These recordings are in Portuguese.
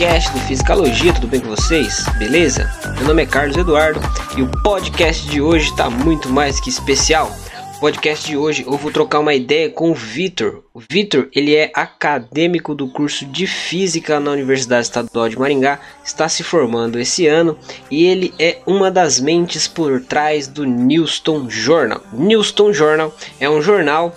podcast do Fisicalogia, tudo bem com vocês? Beleza? Meu nome é Carlos Eduardo e o podcast de hoje está muito mais que especial. O podcast de hoje eu vou trocar uma ideia com o Vitor. O Vitor, ele é acadêmico do curso de Física na Universidade Estadual de Maringá, está se formando esse ano e ele é uma das mentes por trás do Newston Journal. Newston Journal é um jornal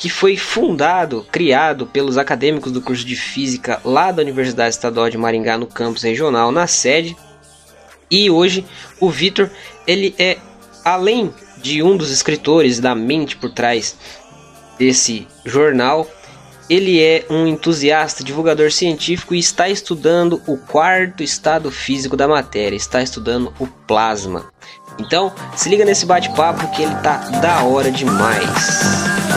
que foi fundado, criado pelos acadêmicos do curso de Física lá da Universidade Estadual de Maringá no campus regional, na sede. E hoje o Vitor, ele é além de um dos escritores da mente por trás desse jornal, ele é um entusiasta, divulgador científico e está estudando o quarto estado físico da matéria, está estudando o plasma. Então, se liga nesse bate-papo que ele tá da hora demais.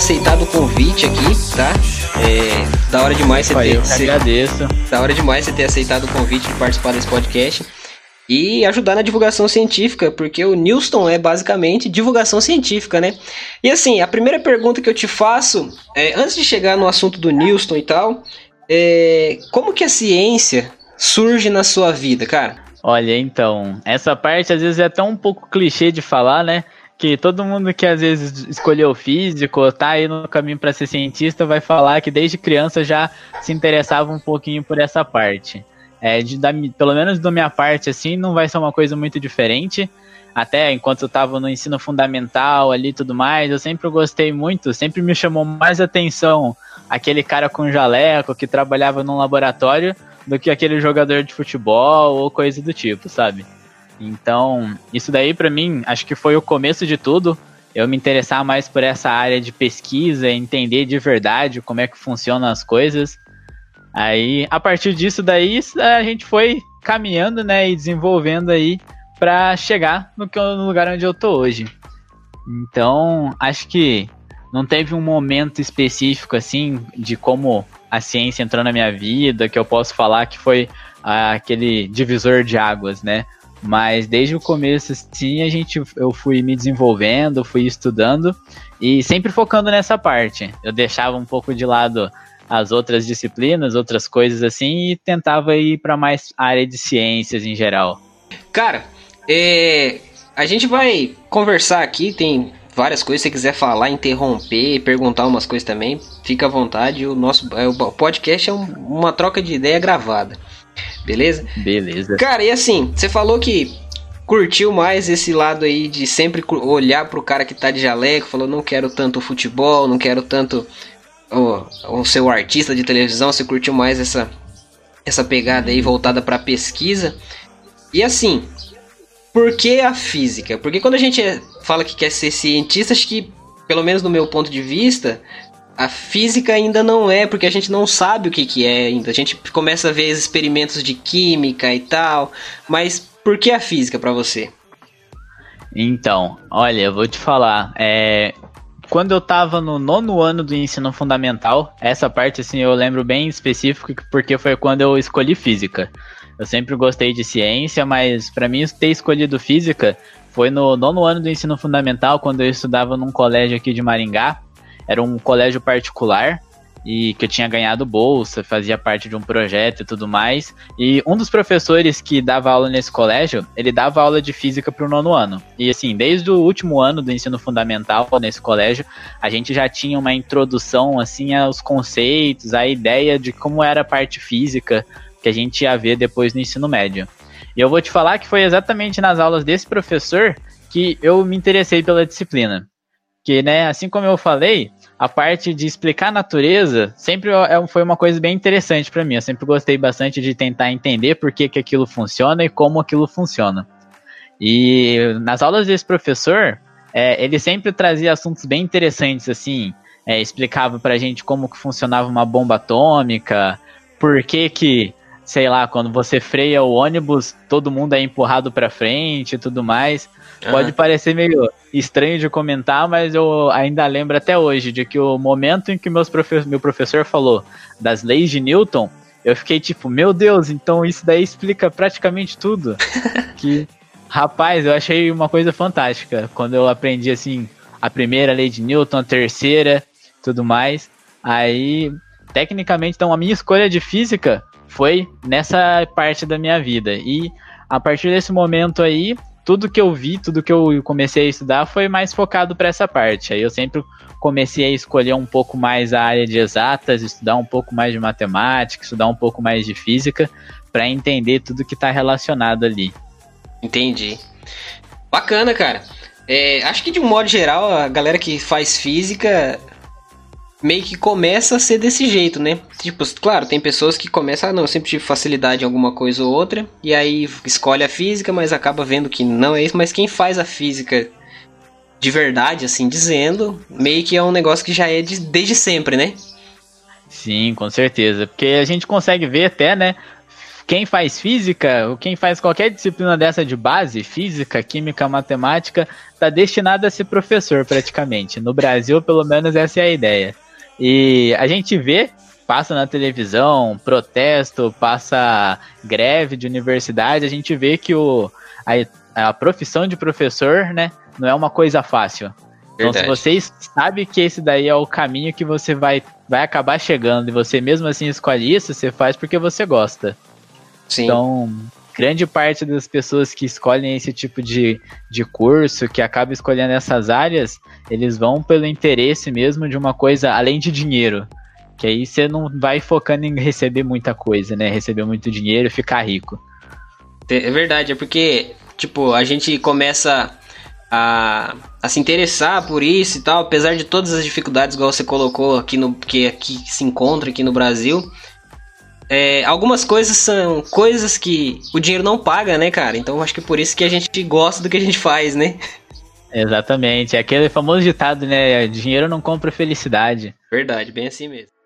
Aceitado o convite aqui, tá? É, da hora demais você ter. Eu agradeço. Da hora demais você ter aceitado o convite de participar desse podcast e ajudar na divulgação científica, porque o Newston é basicamente divulgação científica, né? E assim, a primeira pergunta que eu te faço, é, antes de chegar no assunto do Newston e tal, é, como que a ciência surge na sua vida, cara? Olha, então, essa parte às vezes é até um pouco clichê de falar, né? Que todo mundo que às vezes escolheu físico, tá aí no caminho para ser cientista, vai falar que desde criança já se interessava um pouquinho por essa parte. É, de, da, pelo menos da minha parte, assim, não vai ser uma coisa muito diferente. Até enquanto eu estava no ensino fundamental ali e tudo mais, eu sempre gostei muito, sempre me chamou mais atenção aquele cara com jaleco que trabalhava num laboratório do que aquele jogador de futebol ou coisa do tipo, sabe? Então, isso daí para mim, acho que foi o começo de tudo. Eu me interessar mais por essa área de pesquisa, entender de verdade como é que funcionam as coisas. Aí, a partir disso daí, a gente foi caminhando, né, e desenvolvendo aí para chegar no, no lugar onde eu tô hoje. Então, acho que não teve um momento específico assim de como a ciência entrou na minha vida que eu posso falar que foi ah, aquele divisor de águas, né? Mas desde o começo, sim, a gente, eu fui me desenvolvendo, fui estudando e sempre focando nessa parte. Eu deixava um pouco de lado as outras disciplinas, outras coisas assim, e tentava ir para mais área de ciências em geral. Cara, é, a gente vai conversar aqui, tem várias coisas, se você quiser falar, interromper, perguntar umas coisas também, fica à vontade. O nosso é, o podcast é um, uma troca de ideia gravada. Beleza? Beleza. Cara, e assim, você falou que curtiu mais esse lado aí de sempre olhar pro cara que tá de jaleco, falou, não quero tanto futebol, não quero tanto o, o seu artista de televisão, você curtiu mais essa, essa pegada aí voltada pra pesquisa. E assim, por que a física? Porque quando a gente fala que quer ser cientista, acho que, pelo menos no meu ponto de vista, a física ainda não é, porque a gente não sabe o que, que é ainda. A gente começa a ver experimentos de química e tal, mas por que a física para você? Então, olha, eu vou te falar, é, quando eu tava no nono ano do ensino fundamental, essa parte assim eu lembro bem específico porque foi quando eu escolhi física. Eu sempre gostei de ciência, mas para mim ter escolhido física foi no nono ano do ensino fundamental, quando eu estudava num colégio aqui de Maringá. Era um colégio particular e que eu tinha ganhado bolsa, fazia parte de um projeto e tudo mais. E um dos professores que dava aula nesse colégio, ele dava aula de física para o nono ano. E assim, desde o último ano do ensino fundamental nesse colégio, a gente já tinha uma introdução assim aos conceitos, a ideia de como era a parte física que a gente ia ver depois no ensino médio. E eu vou te falar que foi exatamente nas aulas desse professor que eu me interessei pela disciplina. Que, né, assim como eu falei, a parte de explicar a natureza sempre é foi uma coisa bem interessante para mim. Eu sempre gostei bastante de tentar entender por que, que aquilo funciona e como aquilo funciona. E nas aulas desse professor, é, ele sempre trazia assuntos bem interessantes, assim, é, explicava pra gente como que funcionava uma bomba atômica, por que que, sei lá, quando você freia o ônibus, todo mundo é empurrado pra frente e tudo mais. Uhum. Pode parecer meio estranho de comentar, mas eu ainda lembro até hoje de que o momento em que meus profe meu professor falou das leis de Newton, eu fiquei tipo, meu Deus, então isso daí explica praticamente tudo. que, rapaz, eu achei uma coisa fantástica quando eu aprendi assim a primeira lei de Newton, a terceira, tudo mais. Aí, tecnicamente, então a minha escolha de física foi nessa parte da minha vida. E a partir desse momento aí, tudo que eu vi, tudo que eu comecei a estudar foi mais focado para essa parte. Aí eu sempre comecei a escolher um pouco mais a área de exatas, estudar um pouco mais de matemática, estudar um pouco mais de física, para entender tudo que está relacionado ali. Entendi. Bacana, cara. É, acho que de um modo geral, a galera que faz física meio que começa a ser desse jeito, né? Tipo, claro, tem pessoas que começam, ah, não, eu sempre tive facilidade em alguma coisa ou outra, e aí escolhe a física, mas acaba vendo que não é isso, mas quem faz a física de verdade, assim dizendo, meio que é um negócio que já é de, desde sempre, né? Sim, com certeza, porque a gente consegue ver até, né, quem faz física, ou quem faz qualquer disciplina dessa de base, física, química, matemática, está destinado a ser professor praticamente. No Brasil, pelo menos, essa é a ideia. E a gente vê, passa na televisão, protesto, passa greve de universidade, a gente vê que o, a, a profissão de professor, né, não é uma coisa fácil. Então, se você sabe que esse daí é o caminho que você vai, vai acabar chegando e você mesmo assim escolhe isso, você faz porque você gosta. Sim. Então, grande parte das pessoas que escolhem esse tipo de, de curso, que acaba escolhendo essas áreas, eles vão pelo interesse mesmo de uma coisa além de dinheiro. Que aí você não vai focando em receber muita coisa, né? Receber muito dinheiro e ficar rico. É verdade, é porque, tipo, a gente começa a, a se interessar por isso e tal, apesar de todas as dificuldades, igual você colocou aqui no que aqui se encontra aqui no Brasil. É, algumas coisas são coisas que o dinheiro não paga, né, cara? Então acho que por isso que a gente gosta do que a gente faz, né? Exatamente. É aquele famoso ditado, né? Dinheiro não compra felicidade. Verdade, bem assim mesmo.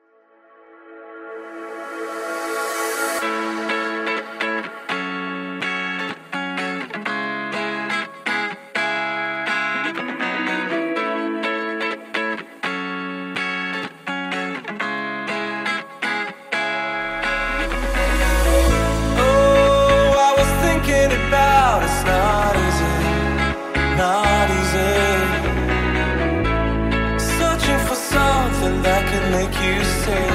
not easy. Searching for something that can make you say.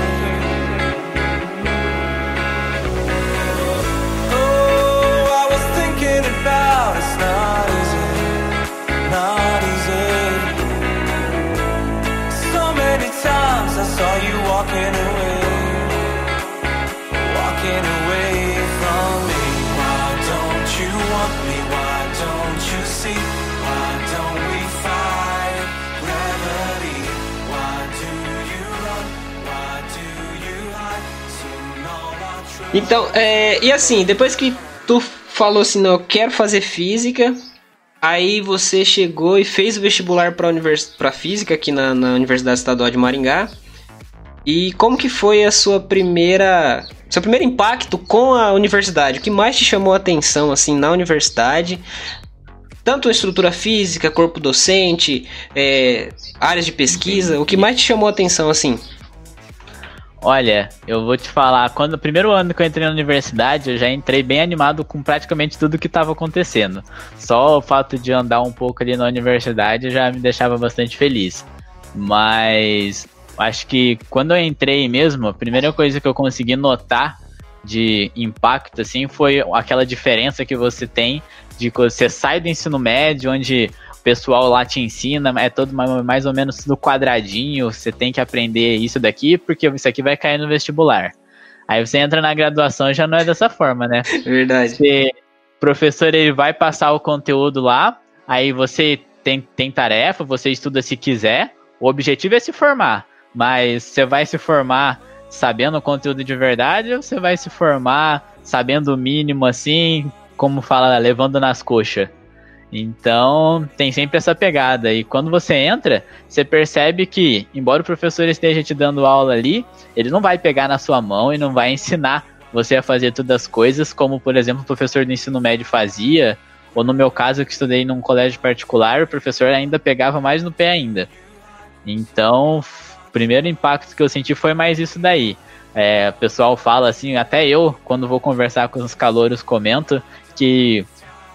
Então, é, e assim, depois que tu falou assim, não, eu quero fazer física, aí você chegou e fez o vestibular para univers... física aqui na, na Universidade Estadual de Maringá. E como que foi a sua primeira, seu primeiro impacto com a universidade? O que mais te chamou a atenção assim na universidade? Tanto a estrutura física, corpo docente, é, áreas de pesquisa, o que mais te chamou a atenção assim? Olha, eu vou te falar, quando o primeiro ano que eu entrei na universidade, eu já entrei bem animado com praticamente tudo que estava acontecendo. Só o fato de andar um pouco ali na universidade já me deixava bastante feliz. Mas acho que quando eu entrei mesmo, a primeira coisa que eu consegui notar de impacto assim foi aquela diferença que você tem de que você sai do ensino médio, onde o pessoal lá te ensina, é todo mais ou menos no quadradinho, você tem que aprender isso daqui, porque isso aqui vai cair no vestibular. Aí você entra na graduação já não é dessa forma, né? Verdade. Você, o professor ele vai passar o conteúdo lá, aí você tem, tem tarefa, você estuda se quiser, o objetivo é se formar, mas você vai se formar sabendo o conteúdo de verdade ou você vai se formar sabendo o mínimo assim, como fala, levando nas coxas? Então, tem sempre essa pegada. E quando você entra, você percebe que, embora o professor esteja te dando aula ali, ele não vai pegar na sua mão e não vai ensinar você a fazer todas as coisas, como, por exemplo, o professor do ensino médio fazia, ou no meu caso, que estudei num colégio particular, o professor ainda pegava mais no pé ainda. Então, o primeiro impacto que eu senti foi mais isso daí. É, o pessoal fala assim, até eu, quando vou conversar com os calouros, comento que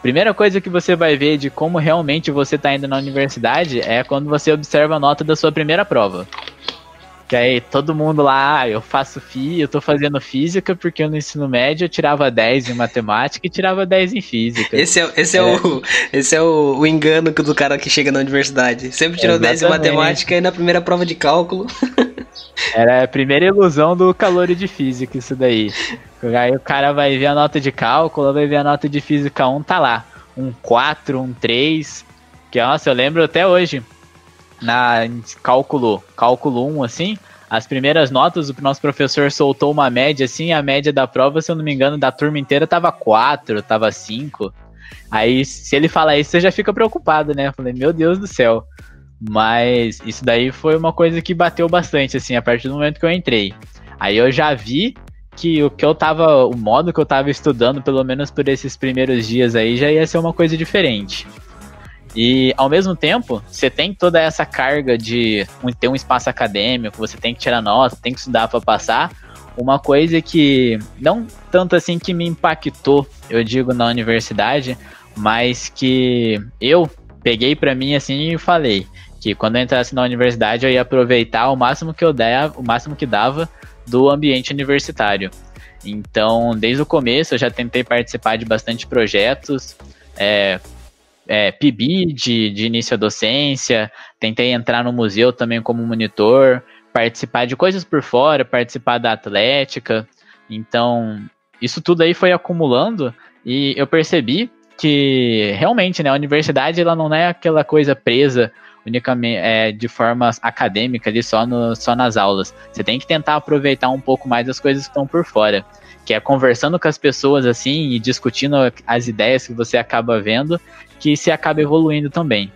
Primeira coisa que você vai ver de como realmente você está indo na universidade é quando você observa a nota da sua primeira prova. Que aí todo mundo lá, ah, eu faço FI, eu tô fazendo física, porque no ensino médio eu tirava 10 em matemática e tirava 10 em física. Esse é, esse é, é o, esse é o, o engano do cara que chega na universidade. Sempre tirou Exatamente. 10 em matemática e na primeira prova de cálculo. Era a primeira ilusão do calor de física, isso daí. Aí o cara vai ver a nota de cálculo, vai ver a nota de física 1, tá lá. Um 4, um 3. Que, nossa, eu lembro até hoje. Na cálculo, cálculo 1, assim, as primeiras notas, o nosso professor soltou uma média, assim, a média da prova, se eu não me engano, da turma inteira tava 4, tava 5. Aí, se ele falar isso, você já fica preocupado, né? Eu falei, meu Deus do céu. Mas isso daí foi uma coisa que bateu bastante, assim, a partir do momento que eu entrei. Aí eu já vi que o que eu tava, o modo que eu tava estudando, pelo menos por esses primeiros dias aí, já ia ser uma coisa diferente. E ao mesmo tempo, você tem toda essa carga de ter um espaço acadêmico, você tem que tirar nota, tem que estudar para passar. Uma coisa que não tanto assim que me impactou, eu digo na universidade, mas que eu peguei para mim assim e falei que quando eu entrasse na universidade eu ia aproveitar o máximo que eu der, o máximo que dava do ambiente universitário. Então, desde o começo eu já tentei participar de bastante projetos, é, é, PIB de, de início à docência, tentei entrar no museu também como monitor, participar de coisas por fora, participar da atlética. Então, isso tudo aí foi acumulando e eu percebi que realmente, né, a universidade ela não é aquela coisa presa unicamente é, de forma acadêmica ali só, no, só nas aulas. Você tem que tentar aproveitar um pouco mais as coisas que estão por fora. Que é conversando com as pessoas assim e discutindo as ideias que você acaba vendo, que se acaba evoluindo também.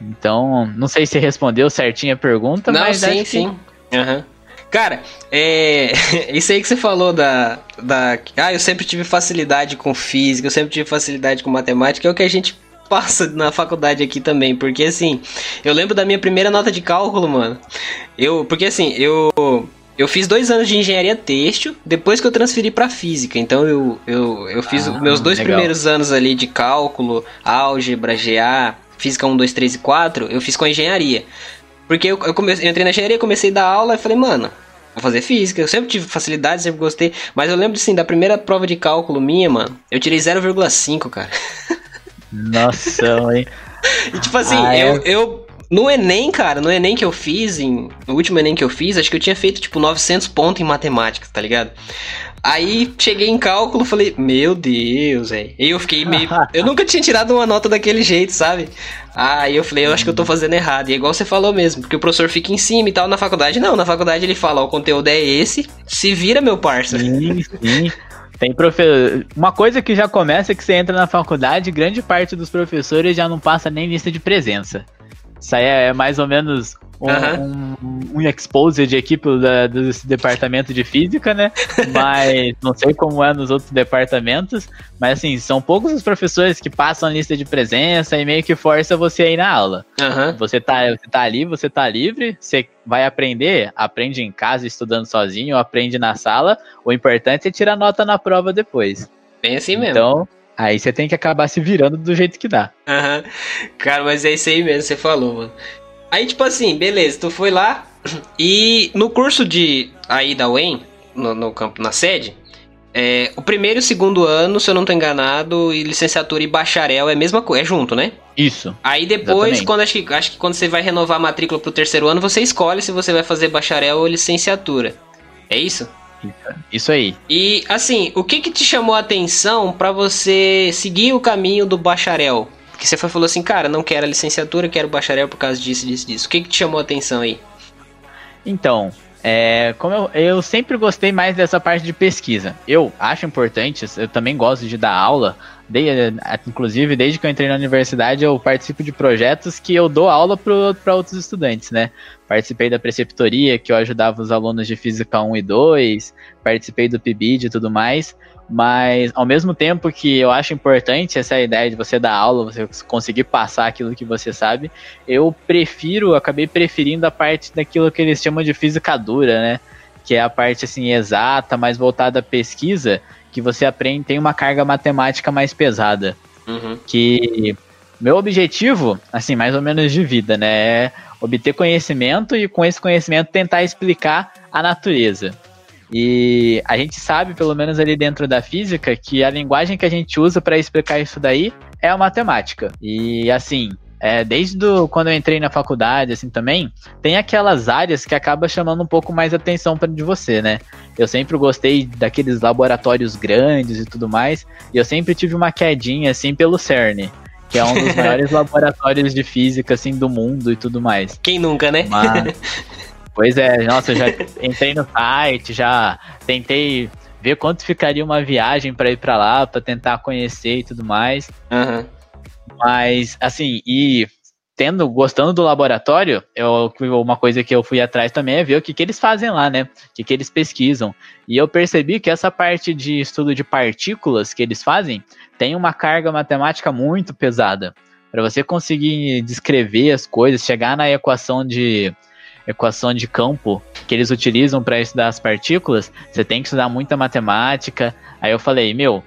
Então, não sei se respondeu certinho a pergunta, não, mas sim, sim. Que... Uhum. Cara, é. Isso aí que você falou da, da. Ah, eu sempre tive facilidade com física, eu sempre tive facilidade com matemática, é o que a gente passa na faculdade aqui também, porque assim, eu lembro da minha primeira nota de cálculo, mano. Eu, porque assim, eu eu fiz dois anos de engenharia têxtil, depois que eu transferi para física. Então eu, eu, eu fiz ah, meus dois legal. primeiros anos ali de cálculo, álgebra, GA, física 1, 2, 3 e 4, eu fiz com a engenharia. Porque eu, eu, comecei, eu entrei na engenharia, comecei a dar aula e falei, mano, vou fazer física. Eu sempre tive facilidade, sempre gostei. Mas eu lembro, assim, da primeira prova de cálculo minha, mano, eu tirei 0,5, cara. Nossa, mãe. e tipo assim, ah, eu, é... eu. No Enem, cara, no Enem que eu fiz, em, no último Enem que eu fiz, acho que eu tinha feito tipo 900 pontos em matemática, tá ligado? Aí cheguei em cálculo, falei, meu Deus, velho. E eu fiquei meio. eu nunca tinha tirado uma nota daquele jeito, sabe? Aí eu falei, eu acho que eu tô fazendo errado. E é igual você falou mesmo, porque o professor fica em cima e tal. Na faculdade, não. Na faculdade ele fala, ó, o conteúdo é esse, se vira, meu parça. Sim, sim. Tem profe... Uma coisa que já começa é que você entra na faculdade, grande parte dos professores já não passa nem lista de presença. Isso aí é mais ou menos um, uhum. um, um expose de equipe da, do departamento de física, né? Mas não sei como é nos outros departamentos. Mas assim, são poucos os professores que passam a lista de presença e meio que força você a ir na aula. Uhum. Você, tá, você tá ali, você tá livre, você vai aprender, aprende em casa estudando sozinho, aprende na sala. O importante é tirar nota na prova depois. Bem assim mesmo. Então, Aí você tem que acabar se virando do jeito que dá. Aham. Uhum. Cara, mas é isso aí mesmo, você falou, mano. Aí, tipo assim, beleza, tu foi lá e no curso de aí da UEM, no, no campo, na sede, é, o primeiro e o segundo ano, se eu não tô enganado, e licenciatura e bacharel é a mesma coisa, é junto, né? Isso. Aí depois, quando acho que, acho que quando você vai renovar a matrícula pro terceiro ano, você escolhe se você vai fazer bacharel ou licenciatura. É isso? Isso aí. E assim, o que que te chamou a atenção para você seguir o caminho do bacharel? Que você falou assim, cara, não quero a licenciatura, quero o bacharel por causa disso, disso, disso. O que, que te chamou a atenção aí? Então, é, como eu, eu sempre gostei mais dessa parte de pesquisa. Eu acho importante, eu também gosto de dar aula. De, inclusive, desde que eu entrei na universidade, eu participo de projetos que eu dou aula para outros estudantes, né? Participei da preceptoria, que eu ajudava os alunos de Física 1 e 2, participei do PIBID e tudo mais. Mas ao mesmo tempo que eu acho importante essa ideia de você dar aula, você conseguir passar aquilo que você sabe, eu prefiro, acabei preferindo a parte daquilo que eles chamam de física dura, né? Que é a parte assim exata, mais voltada à pesquisa, que você aprende, tem uma carga matemática mais pesada. Uhum. Que meu objetivo, assim, mais ou menos de vida, né, é obter conhecimento e com esse conhecimento tentar explicar a natureza. E a gente sabe, pelo menos ali dentro da física, que a linguagem que a gente usa para explicar isso daí é a matemática. E assim, é, desde do, quando eu entrei na faculdade, assim também, tem aquelas áreas que acaba chamando um pouco mais atenção para de você, né? Eu sempre gostei daqueles laboratórios grandes e tudo mais, e eu sempre tive uma quedinha assim pelo CERN, que é um dos maiores laboratórios de física assim do mundo e tudo mais. Quem nunca, né? Mas, Pois é, nossa, eu já entrei no site, já tentei ver quanto ficaria uma viagem para ir para lá, para tentar conhecer e tudo mais. Uhum. Mas, assim, e tendo, gostando do laboratório, eu, uma coisa que eu fui atrás também é ver o que, que eles fazem lá, né? O que, que eles pesquisam. E eu percebi que essa parte de estudo de partículas que eles fazem tem uma carga matemática muito pesada. Para você conseguir descrever as coisas, chegar na equação de equação de campo que eles utilizam para estudar as partículas, você tem que estudar muita matemática. Aí eu falei, meu,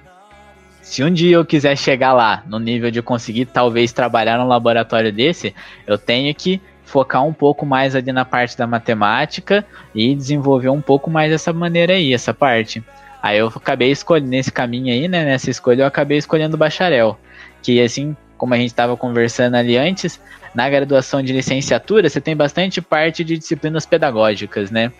se um dia eu quiser chegar lá no nível de conseguir talvez trabalhar num laboratório desse, eu tenho que focar um pouco mais ali na parte da matemática e desenvolver um pouco mais essa maneira aí, essa parte. Aí eu acabei escolhendo nesse caminho aí, né, nessa escolha eu acabei escolhendo bacharel, que assim, como a gente estava conversando ali antes, na graduação de licenciatura você tem bastante parte de disciplinas pedagógicas, né?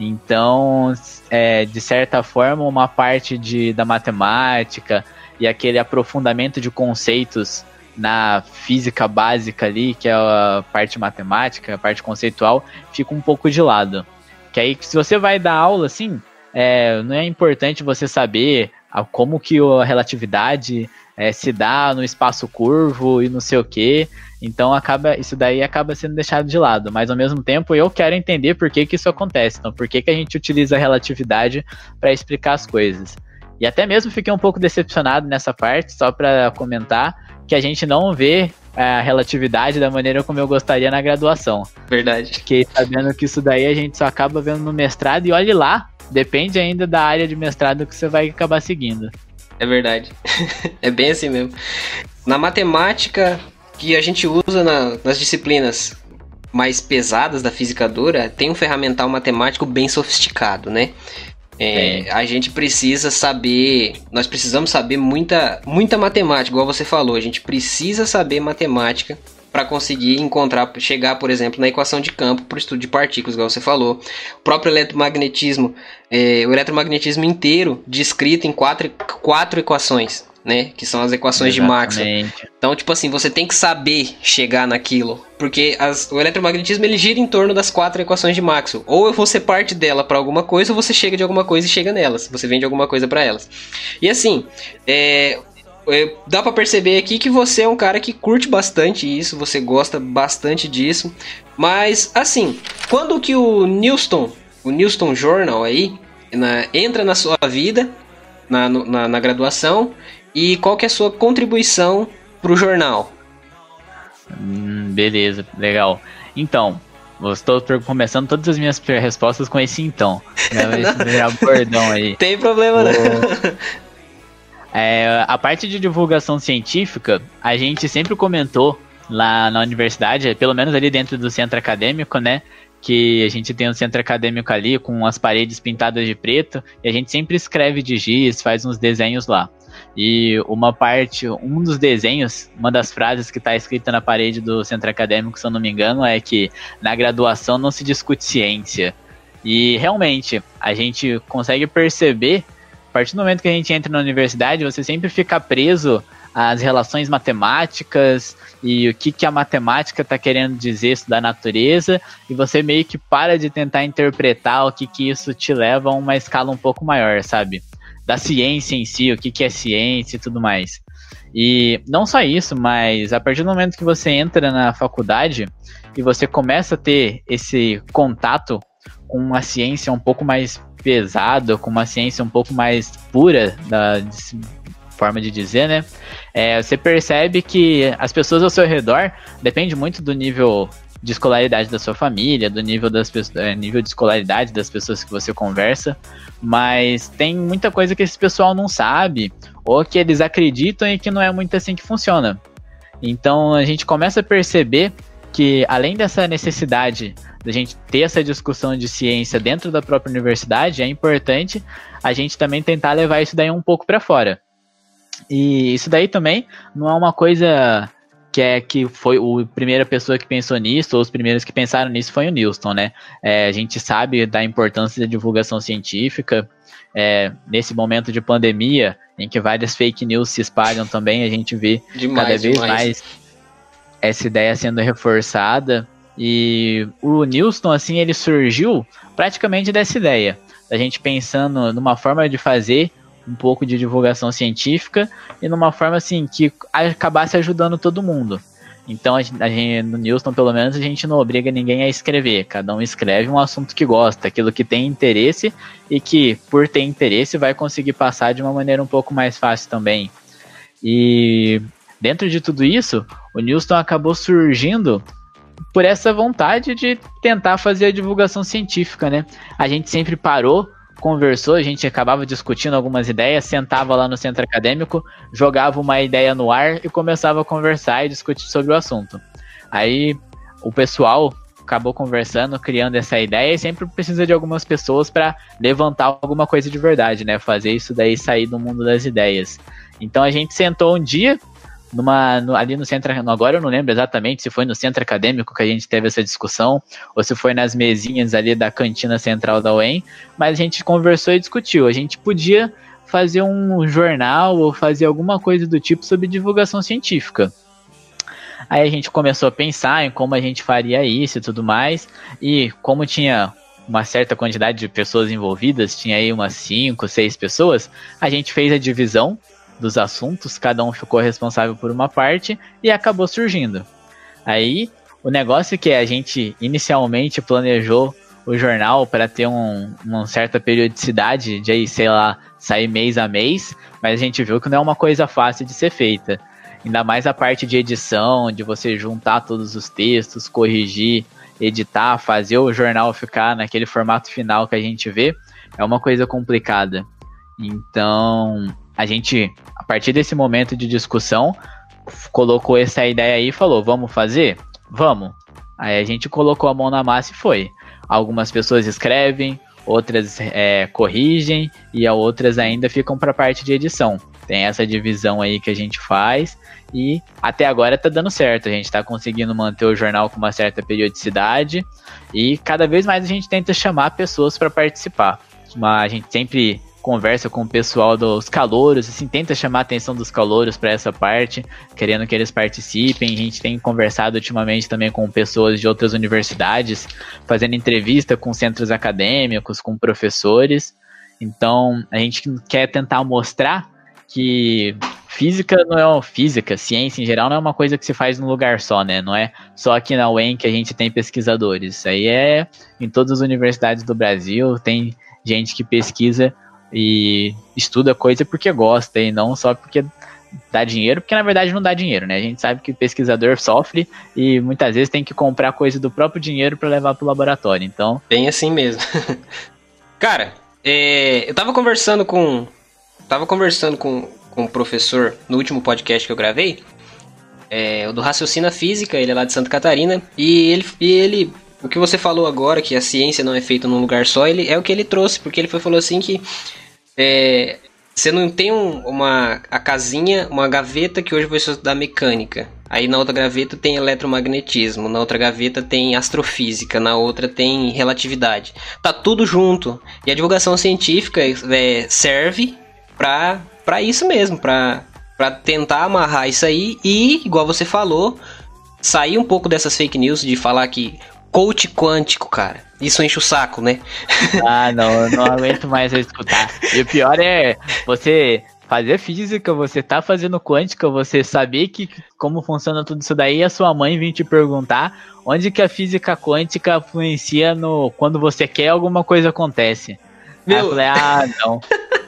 Então, é, de certa forma, uma parte de, da matemática e aquele aprofundamento de conceitos na física básica ali, que é a parte matemática, a parte conceitual, fica um pouco de lado. Que aí, se você vai dar aula, assim, é, não é importante você saber a, como que a relatividade é, se dá no espaço curvo e não sei o que. Então acaba isso daí acaba sendo deixado de lado. Mas ao mesmo tempo eu quero entender por que, que isso acontece. Então por que, que a gente utiliza a relatividade para explicar as coisas. E até mesmo fiquei um pouco decepcionado nessa parte, só para comentar, que a gente não vê é, a relatividade da maneira como eu gostaria na graduação. Verdade. Fiquei sabendo que isso daí a gente só acaba vendo no mestrado e olhe lá, depende ainda da área de mestrado que você vai acabar seguindo. É verdade. é bem assim mesmo. Na matemática que a gente usa na, nas disciplinas mais pesadas da física dura, tem um ferramental matemático bem sofisticado, né? É, a gente precisa saber, nós precisamos saber muita, muita matemática, igual você falou, a gente precisa saber matemática para conseguir encontrar, chegar, por exemplo, na equação de campo para o estudo de partículas, igual você falou. O próprio eletromagnetismo, é, o eletromagnetismo inteiro descrito em quatro, quatro equações, né? Que são as equações Exatamente. de Maxwell. Então, tipo assim, você tem que saber chegar naquilo, porque as, o eletromagnetismo ele gira em torno das quatro equações de Maxwell. Ou você parte dela para alguma coisa, ou você chega de alguma coisa e chega nelas. Você vende alguma coisa para elas. E assim, é, é, dá para perceber aqui que você é um cara que curte bastante isso, você gosta bastante disso. Mas assim, quando que o Newston, o Newston Journal aí, na, entra na sua vida, na, na, na, graduação, e qual que é a sua contribuição pro jornal? Hum, beleza, legal. Então, estou começando todas as minhas respostas com esse então. Esse bordão aí. Tem problema, né? É, a parte de divulgação científica, a gente sempre comentou lá na universidade, pelo menos ali dentro do centro acadêmico, né? Que a gente tem um centro acadêmico ali com as paredes pintadas de preto e a gente sempre escreve de giz, faz uns desenhos lá. E uma parte, um dos desenhos, uma das frases que está escrita na parede do centro acadêmico, se eu não me engano, é que na graduação não se discute ciência. E realmente, a gente consegue perceber a partir do momento que a gente entra na universidade, você sempre fica preso as relações matemáticas e o que, que a matemática está querendo dizer isso da natureza, e você meio que para de tentar interpretar o que, que isso te leva a uma escala um pouco maior, sabe? Da ciência em si, o que, que é ciência e tudo mais. E não só isso, mas a partir do momento que você entra na faculdade e você começa a ter esse contato com uma ciência um pouco mais pesada, com uma ciência um pouco mais pura, da forma de dizer, né? É, você percebe que as pessoas ao seu redor depende muito do nível de escolaridade da sua família, do nível, das, é, nível de escolaridade das pessoas que você conversa, mas tem muita coisa que esse pessoal não sabe, ou que eles acreditam e que não é muito assim que funciona. Então a gente começa a perceber que além dessa necessidade da gente ter essa discussão de ciência dentro da própria universidade, é importante a gente também tentar levar isso daí um pouco para fora. E isso daí também não é uma coisa que é que foi a primeira pessoa que pensou nisso, ou os primeiros que pensaram nisso foi o Newton, né? É, a gente sabe da importância da divulgação científica. É, nesse momento de pandemia, em que várias fake news se espalham também, a gente vê demais, cada vez demais. mais essa ideia sendo reforçada. E o Newton, assim, ele surgiu praticamente dessa ideia. A gente pensando numa forma de fazer um pouco de divulgação científica e numa forma assim que acabasse ajudando todo mundo. Então, a gente, no Newton, pelo menos, a gente não obriga ninguém a escrever. Cada um escreve um assunto que gosta, aquilo que tem interesse e que, por ter interesse, vai conseguir passar de uma maneira um pouco mais fácil também. E dentro de tudo isso, o Newton acabou surgindo por essa vontade de tentar fazer a divulgação científica, né? A gente sempre parou conversou, a gente acabava discutindo algumas ideias, sentava lá no centro acadêmico, jogava uma ideia no ar e começava a conversar e discutir sobre o assunto. Aí o pessoal acabou conversando, criando essa ideia e sempre precisa de algumas pessoas para levantar alguma coisa de verdade, né? Fazer isso daí sair do mundo das ideias. Então a gente sentou um dia numa, no, ali no centro, agora eu não lembro exatamente se foi no centro acadêmico que a gente teve essa discussão, ou se foi nas mesinhas ali da cantina central da UEM, mas a gente conversou e discutiu. A gente podia fazer um jornal ou fazer alguma coisa do tipo sobre divulgação científica. Aí a gente começou a pensar em como a gente faria isso e tudo mais, e como tinha uma certa quantidade de pessoas envolvidas, tinha aí umas 5, 6 pessoas, a gente fez a divisão dos assuntos, cada um ficou responsável por uma parte e acabou surgindo. Aí, o negócio que a gente inicialmente planejou o jornal para ter um, uma certa periodicidade de aí, sei lá, sair mês a mês, mas a gente viu que não é uma coisa fácil de ser feita. Ainda mais a parte de edição, de você juntar todos os textos, corrigir, editar, fazer o jornal ficar naquele formato final que a gente vê, é uma coisa complicada. Então, a gente, a partir desse momento de discussão, colocou essa ideia aí e falou: vamos fazer? Vamos. Aí a gente colocou a mão na massa e foi. Algumas pessoas escrevem, outras é, corrigem e outras ainda ficam para a parte de edição. Tem essa divisão aí que a gente faz e até agora tá dando certo. A gente está conseguindo manter o jornal com uma certa periodicidade e cada vez mais a gente tenta chamar pessoas para participar. Mas a gente sempre conversa com o pessoal dos calouros, assim, tenta chamar a atenção dos calouros para essa parte, querendo que eles participem. A gente tem conversado ultimamente também com pessoas de outras universidades, fazendo entrevista com centros acadêmicos, com professores. Então, a gente quer tentar mostrar que física não é física, ciência em geral não é uma coisa que se faz num lugar só, né? Não é só aqui na UEM que a gente tem pesquisadores. Isso aí é em todas as universidades do Brasil, tem gente que pesquisa e estuda coisa porque gosta e não só porque dá dinheiro, porque na verdade não dá dinheiro, né? A gente sabe que o pesquisador sofre e muitas vezes tem que comprar coisa do próprio dinheiro para levar pro laboratório. Então, bem assim mesmo. Cara, é, eu tava conversando com tava conversando com, com o professor no último podcast que eu gravei, é, o do Raciocina Física, ele é lá de Santa Catarina, e ele, e ele o que você falou agora, que a ciência não é feita num lugar só, ele é o que ele trouxe, porque ele foi, falou assim que é, você não tem um, uma a casinha, uma gaveta que hoje vai estudar mecânica. Aí na outra gaveta tem eletromagnetismo, na outra gaveta tem astrofísica, na outra tem relatividade. Tá tudo junto. E a divulgação científica é, serve para para isso mesmo, para para tentar amarrar isso aí e, igual você falou, sair um pouco dessas fake news de falar que coach quântico, cara. Isso enche o saco, né? Ah, não, eu não aguento mais escutar. E o pior é você fazer física, você tá fazendo quântica, você saber que como funciona tudo isso daí, a sua mãe vir te perguntar onde que a física quântica influencia no quando você quer alguma coisa acontece. Meu... Aí eu falei, ah, não.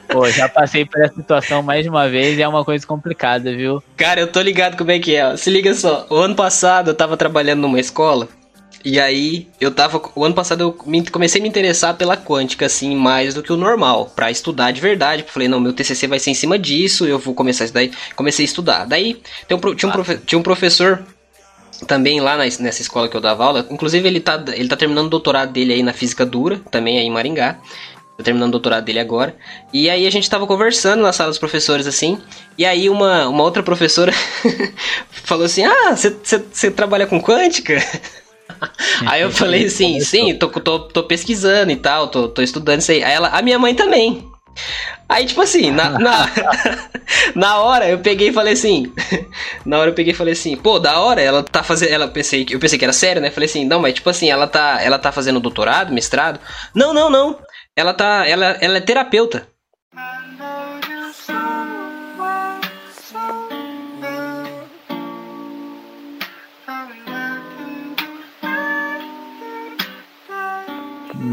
Pô, já passei por essa situação mais de uma vez e é uma coisa complicada, viu? Cara, eu tô ligado como é que é. Se liga só, o ano passado eu tava trabalhando numa escola e aí, eu tava. O ano passado eu me, comecei a me interessar pela quântica, assim, mais do que o normal, para estudar de verdade. Falei, não, meu TCC vai ser em cima disso, eu vou começar isso daí. Comecei a estudar. Daí, tem um, tinha, um profe, tinha um professor também lá na, nessa escola que eu dava aula. Inclusive, ele tá, ele tá terminando o doutorado dele aí na física dura, também aí em Maringá. Tá terminando o doutorado dele agora. E aí a gente tava conversando na sala dos professores, assim. E aí uma, uma outra professora falou assim: Ah, você trabalha com quântica? aí eu falei assim, sim, tô, tô, tô pesquisando e tal, tô, tô estudando isso aí. Aí ela, a minha mãe também. Aí, tipo assim, na, na, na hora eu peguei e falei assim. Na hora eu peguei e falei assim, pô, da hora, ela tá fazendo. Ela pensei, eu pensei que era sério, né? Falei assim, não, mas tipo assim, ela tá, ela tá fazendo doutorado, mestrado? Não, não, não. Ela tá. Ela, ela é terapeuta.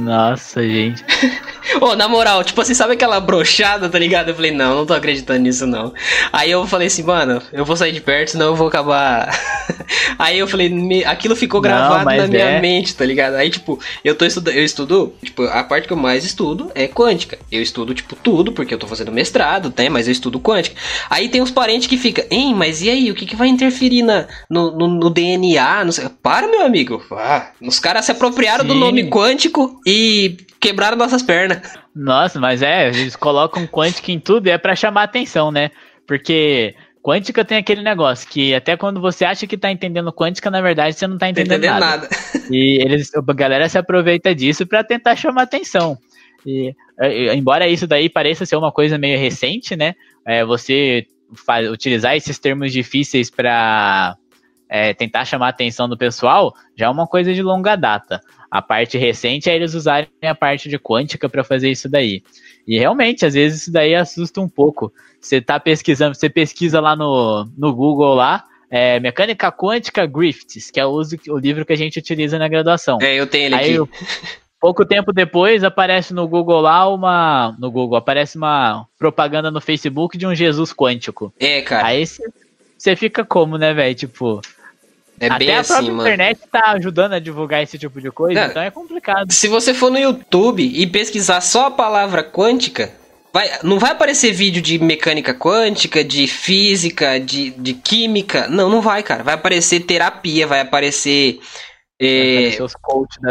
Nossa, gente. Ô, oh, na moral, tipo assim, sabe aquela brochada, tá ligado? Eu falei, não, não tô acreditando nisso, não. Aí eu falei assim, mano, eu vou sair de perto, senão eu vou acabar. Aí eu falei, me... aquilo ficou gravado não, na minha é. mente, tá ligado? Aí, tipo, eu tô estudando, eu estudo, tipo, a parte que eu mais estudo é quântica. Eu estudo, tipo, tudo, porque eu tô fazendo mestrado, né? Mas eu estudo quântica. Aí tem uns parentes que ficam, hein, mas e aí, o que, que vai interferir na, no, no, no DNA? Não sei. Para, meu amigo. Ah, os caras se apropriaram Sim. do nome quântico e quebraram nossas pernas. Nossa, mas é, eles colocam quântica em tudo e é para chamar atenção, né? Porque quântica tem aquele negócio que até quando você acha que tá entendendo quântica, na verdade você não tá entendendo, entendendo nada. nada. E eles, a galera se aproveita disso para tentar chamar atenção. E, embora isso daí pareça ser uma coisa meio recente, né? É, você faz, utilizar esses termos difíceis para é, tentar chamar a atenção do pessoal já é uma coisa de longa data. A parte recente é eles usarem a parte de quântica para fazer isso daí. E realmente, às vezes isso daí assusta um pouco. Você tá pesquisando, você pesquisa lá no, no Google lá, é, Mecânica Quântica Grifts, que é o, uso, o livro que a gente utiliza na graduação. É, eu tenho ele Aí, aqui. Pouco tempo depois aparece no Google lá uma. No Google, aparece uma propaganda no Facebook de um Jesus quântico. É, cara. Aí você fica como, né, velho? Tipo, é Até bem a própria assim, internet tá ajudando a divulgar esse tipo de coisa, Não, então é complicado. Se você for no YouTube e pesquisar só a palavra quântica, vai, não vai aparecer vídeo de mecânica quântica, de física, de, de química. Não, não vai, cara. Vai aparecer terapia, vai aparecer é...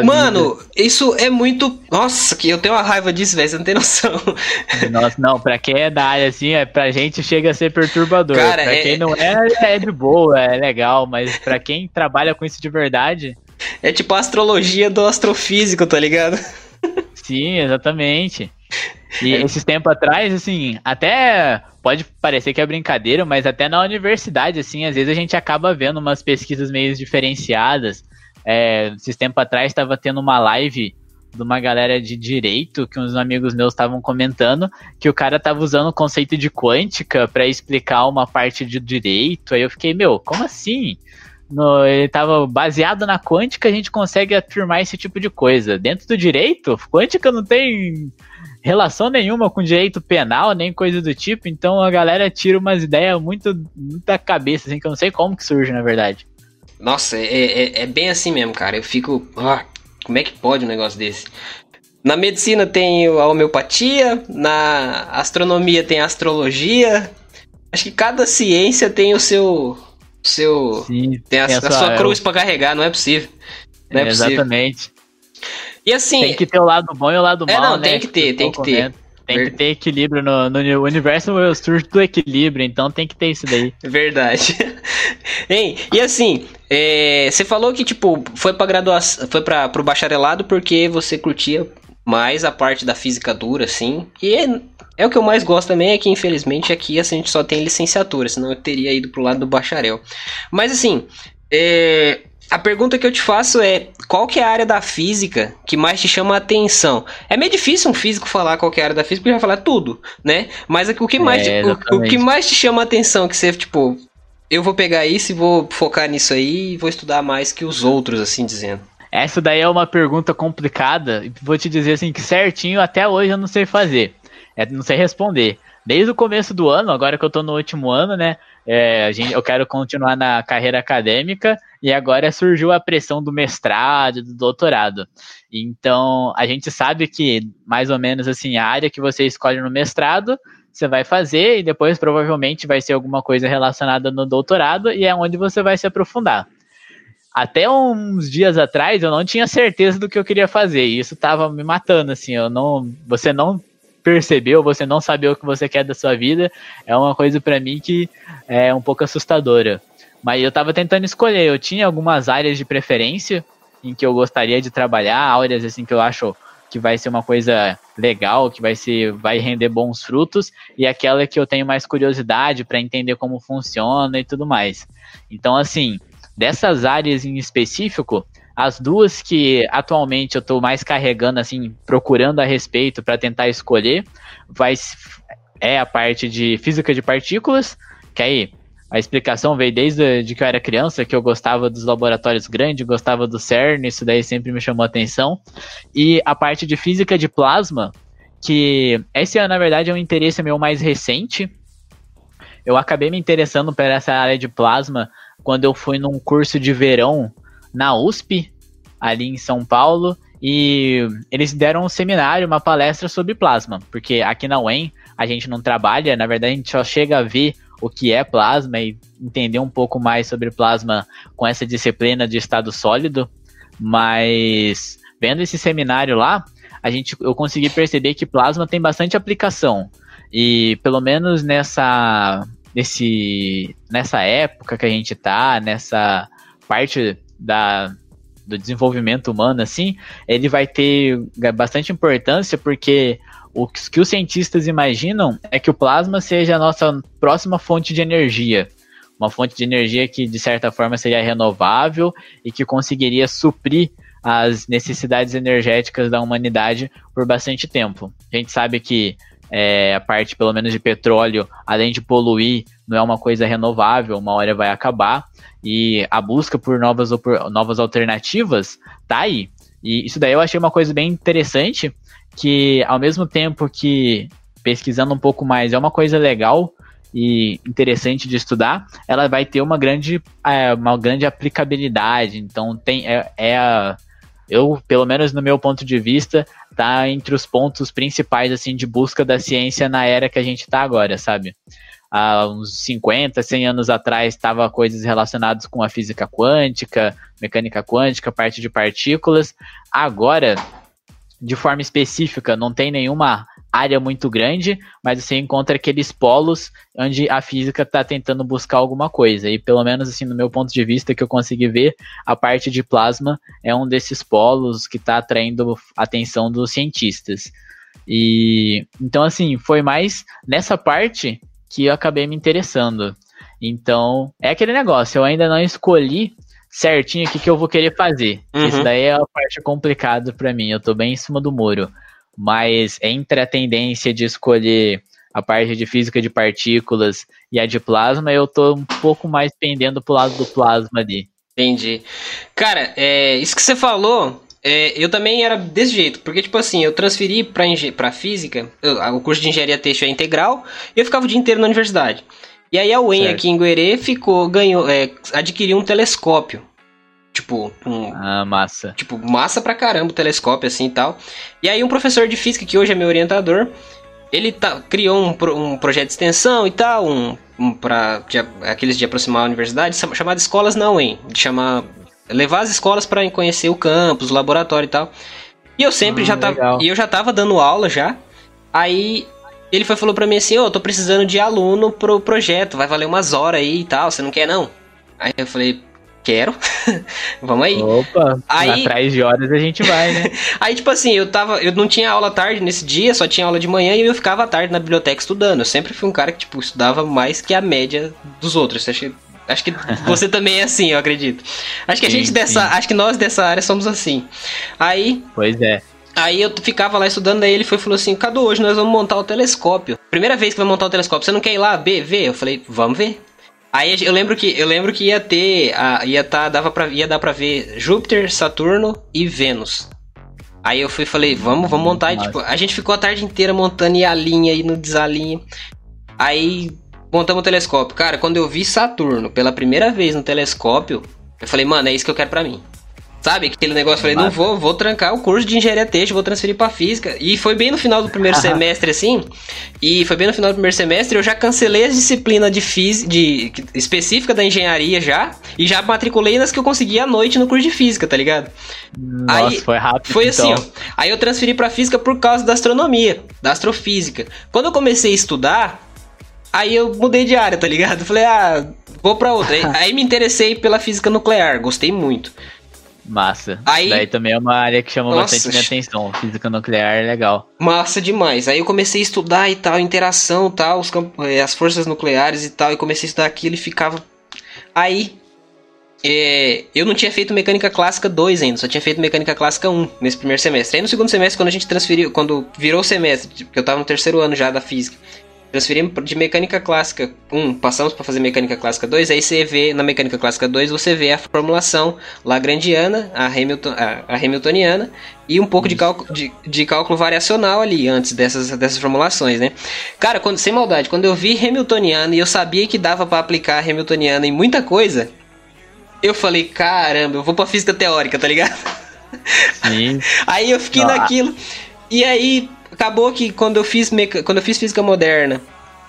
Mano, vida. isso é muito. Nossa, que eu tenho uma raiva disso, velho. Você não tem noção. Nossa, não, pra quem é da área assim, é, pra gente chega a ser perturbador. Cara, pra é... quem não é, é de boa, é legal, mas pra quem trabalha com isso de verdade. É tipo a astrologia do astrofísico, tá ligado? Sim, exatamente. E é. esses tempos atrás, assim, até pode parecer que é brincadeira, mas até na universidade, assim, às vezes a gente acaba vendo umas pesquisas meio diferenciadas é, esses tempos atrás estava tendo uma live de uma galera de direito que uns amigos meus estavam comentando que o cara tava usando o conceito de quântica para explicar uma parte de direito. Aí eu fiquei, meu, como assim? No, ele tava baseado na quântica, a gente consegue afirmar esse tipo de coisa. Dentro do direito, quântica não tem relação nenhuma com direito penal, nem coisa do tipo, então a galera tira umas ideias muito, muito da cabeça, assim, que eu não sei como que surge, na verdade. Nossa, é, é, é bem assim mesmo, cara. Eu fico. Ah, como é que pode um negócio desse? Na medicina tem a homeopatia, na astronomia tem a astrologia. Acho que cada ciência tem o seu. seu Sim, tem a, a, sua, sua cruz para carregar, não é possível. Não é, é possível. Exatamente. E assim. Tem que ter o lado bom e o lado mal. É, não, né? tem que ter, tem que ter. Tem que ter equilíbrio no, no universo surge do equilíbrio, então tem que ter isso daí. Verdade. hein, e assim, é, você falou que tipo foi para graduação, foi para pro bacharelado porque você curtia mais a parte da física dura, assim. E é, É o que eu mais gosto também, é que infelizmente aqui a gente só tem licenciatura, senão eu teria ido pro lado do bacharel. Mas assim, é, a pergunta que eu te faço é: qual que é a área da física que mais te chama a atenção? É meio difícil um físico falar qual que é a área da física, porque vai falar tudo, né? Mas o que mais, é, te, o, o, que mais te chama a atenção que você, tipo, eu vou pegar isso e vou focar nisso aí e vou estudar mais que os outros, assim dizendo. Essa daí é uma pergunta complicada, vou te dizer assim que certinho até hoje eu não sei fazer. É, não sei responder. Desde o começo do ano, agora que eu tô no último ano, né? É, a gente, eu quero continuar na carreira acadêmica e agora surgiu a pressão do mestrado, do doutorado. Então, a gente sabe que mais ou menos assim, a área que você escolhe no mestrado, você vai fazer e depois provavelmente vai ser alguma coisa relacionada no doutorado e é onde você vai se aprofundar. Até uns dias atrás eu não tinha certeza do que eu queria fazer e isso estava me matando assim, eu não, você não percebeu, você não saber o que você quer da sua vida, é uma coisa para mim que é um pouco assustadora. Mas eu tava tentando escolher, eu tinha algumas áreas de preferência em que eu gostaria de trabalhar, áreas assim que eu acho que vai ser uma coisa legal, que vai ser vai render bons frutos, e aquela que eu tenho mais curiosidade para entender como funciona e tudo mais. Então assim, dessas áreas em específico, as duas que atualmente eu estou mais carregando, assim, procurando a respeito para tentar escolher, vai é a parte de física de partículas, que aí a explicação veio desde de que eu era criança, que eu gostava dos laboratórios grandes, gostava do CERN, isso daí sempre me chamou a atenção. E a parte de física de plasma, que esse, na verdade, é um interesse meu mais recente. Eu acabei me interessando por essa área de plasma quando eu fui num curso de verão na USP, ali em São Paulo, e eles deram um seminário, uma palestra sobre plasma, porque aqui na UEM a gente não trabalha, na verdade a gente só chega a ver o que é plasma e entender um pouco mais sobre plasma com essa disciplina de estado sólido, mas vendo esse seminário lá, a gente, eu consegui perceber que plasma tem bastante aplicação. E pelo menos nessa, nesse, nessa época que a gente está, nessa parte da, do desenvolvimento humano, assim, ele vai ter bastante importância porque o que os cientistas imaginam é que o plasma seja a nossa próxima fonte de energia. Uma fonte de energia que, de certa forma, seria renovável e que conseguiria suprir as necessidades energéticas da humanidade por bastante tempo. A gente sabe que é, a parte, pelo menos, de petróleo, além de poluir, não é uma coisa renovável, uma hora vai acabar. E a busca por novas, novas alternativas tá aí. E isso daí eu achei uma coisa bem interessante, que ao mesmo tempo que pesquisando um pouco mais é uma coisa legal e interessante de estudar, ela vai ter uma grande, é, uma grande aplicabilidade. Então tem é, é eu, pelo menos no meu ponto de vista, tá entre os pontos principais assim de busca da ciência na era que a gente está agora, sabe? há uns 50, 100 anos atrás estava coisas relacionadas com a física quântica, mecânica quântica, parte de partículas. Agora, de forma específica, não tem nenhuma área muito grande, mas você encontra aqueles polos onde a física está tentando buscar alguma coisa. E pelo menos assim, no meu ponto de vista, que eu consegui ver, a parte de plasma é um desses polos que está atraindo a atenção dos cientistas. E então assim, foi mais nessa parte que eu acabei me interessando. Então, é aquele negócio, eu ainda não escolhi certinho o que, que eu vou querer fazer. Uhum. Isso daí é a parte complicada para mim, eu tô bem em cima do muro. Mas entre a tendência de escolher a parte de física de partículas e a de plasma, eu tô um pouco mais pendendo pro lado do plasma ali. Entendi. Cara, é, isso que você falou é, eu também era desse jeito, porque, tipo assim, eu transferi pra, pra física, eu, o curso de engenharia têxtil é integral, e eu ficava o dia inteiro na universidade. E aí a UEM aqui em Guerê ficou, ganhou, é, adquiriu um telescópio. Tipo, um, ah, massa. Tipo, massa pra caramba o telescópio, assim e tal. E aí um professor de física, que hoje é meu orientador, ele tá, criou um, um projeto de extensão e tal, um, um para aqueles de aproximar a universidade, chamado Escolas na UEM, de chamar levar as escolas para conhecer o campus, o laboratório e tal. E eu sempre ah, já tava, e eu já tava dando aula já. Aí ele foi falou para mim assim: "Ô, oh, tô precisando de aluno pro projeto, vai valer umas horas aí e tal, você não quer não?" Aí eu falei: quero. Vamos aí. Opa, aí, atrás de horas a gente vai, né? aí, tipo assim, eu tava. Eu não tinha aula tarde nesse dia, só tinha aula de manhã e eu ficava à tarde na biblioteca estudando. Eu sempre fui um cara que, tipo, estudava mais que a média dos outros. Acho que, acho que você também é assim, eu acredito. Acho que a sim, gente dessa. Sim. Acho que nós dessa área somos assim. Aí. Pois é. Aí eu ficava lá estudando, daí ele foi falou assim: Cadu, hoje nós vamos montar o telescópio. Primeira vez que vai montar o telescópio, você não quer ir lá ver? ver? Eu falei, vamos ver. Aí eu lembro que eu lembro que ia ter, ia tá, dava para ia dar para ver Júpiter, Saturno e Vênus. Aí eu fui falei, vamos, vamos montar, tipo, a gente ficou a tarde inteira montando e a linha e no desalinha. Aí montamos o telescópio. Cara, quando eu vi Saturno pela primeira vez no telescópio, eu falei, mano, é isso que eu quero para mim. Sabe, aquele negócio, eu falei, não vou, vou trancar o curso de engenharia texto, vou transferir para física. E foi bem no final do primeiro semestre, assim. E foi bem no final do primeiro semestre, eu já cancelei as disciplinas de física, de, específica da engenharia já, e já matriculei nas que eu consegui à noite no curso de física, tá ligado? Nossa, aí, foi rápido. Foi assim, então. assim, ó. Aí eu transferi para física por causa da astronomia, da astrofísica. Quando eu comecei a estudar, aí eu mudei de área, tá ligado? Falei, ah, vou para outra. aí, aí me interessei pela física nuclear, gostei muito. Massa. Aí, Daí também é uma área que chamou nossa, bastante minha atenção. Física nuclear é legal. Massa demais. Aí eu comecei a estudar e tal, interação tal, os eh, as forças nucleares e tal, e comecei a estudar aquilo e ficava. Aí. É, eu não tinha feito mecânica clássica 2 ainda, só tinha feito mecânica clássica 1 nesse primeiro semestre. Aí no segundo semestre, quando a gente transferiu, quando virou o semestre, porque eu tava no terceiro ano já da física, transferimos de mecânica clássica 1, passamos para fazer mecânica clássica 2, aí você vê na mecânica clássica 2 você vê a formulação lagrangiana, a, Hamilton, a, a hamiltoniana e um pouco de cálculo, de, de, cálculo variacional ali antes dessas, dessas formulações, né? Cara, quando, sem maldade, quando eu vi hamiltoniana e eu sabia que dava para aplicar hamiltoniana em muita coisa, eu falei, caramba, eu vou para física teórica, tá ligado? Sim. aí eu fiquei naquilo. E aí, acabou que quando eu fiz, meca... quando eu fiz física moderna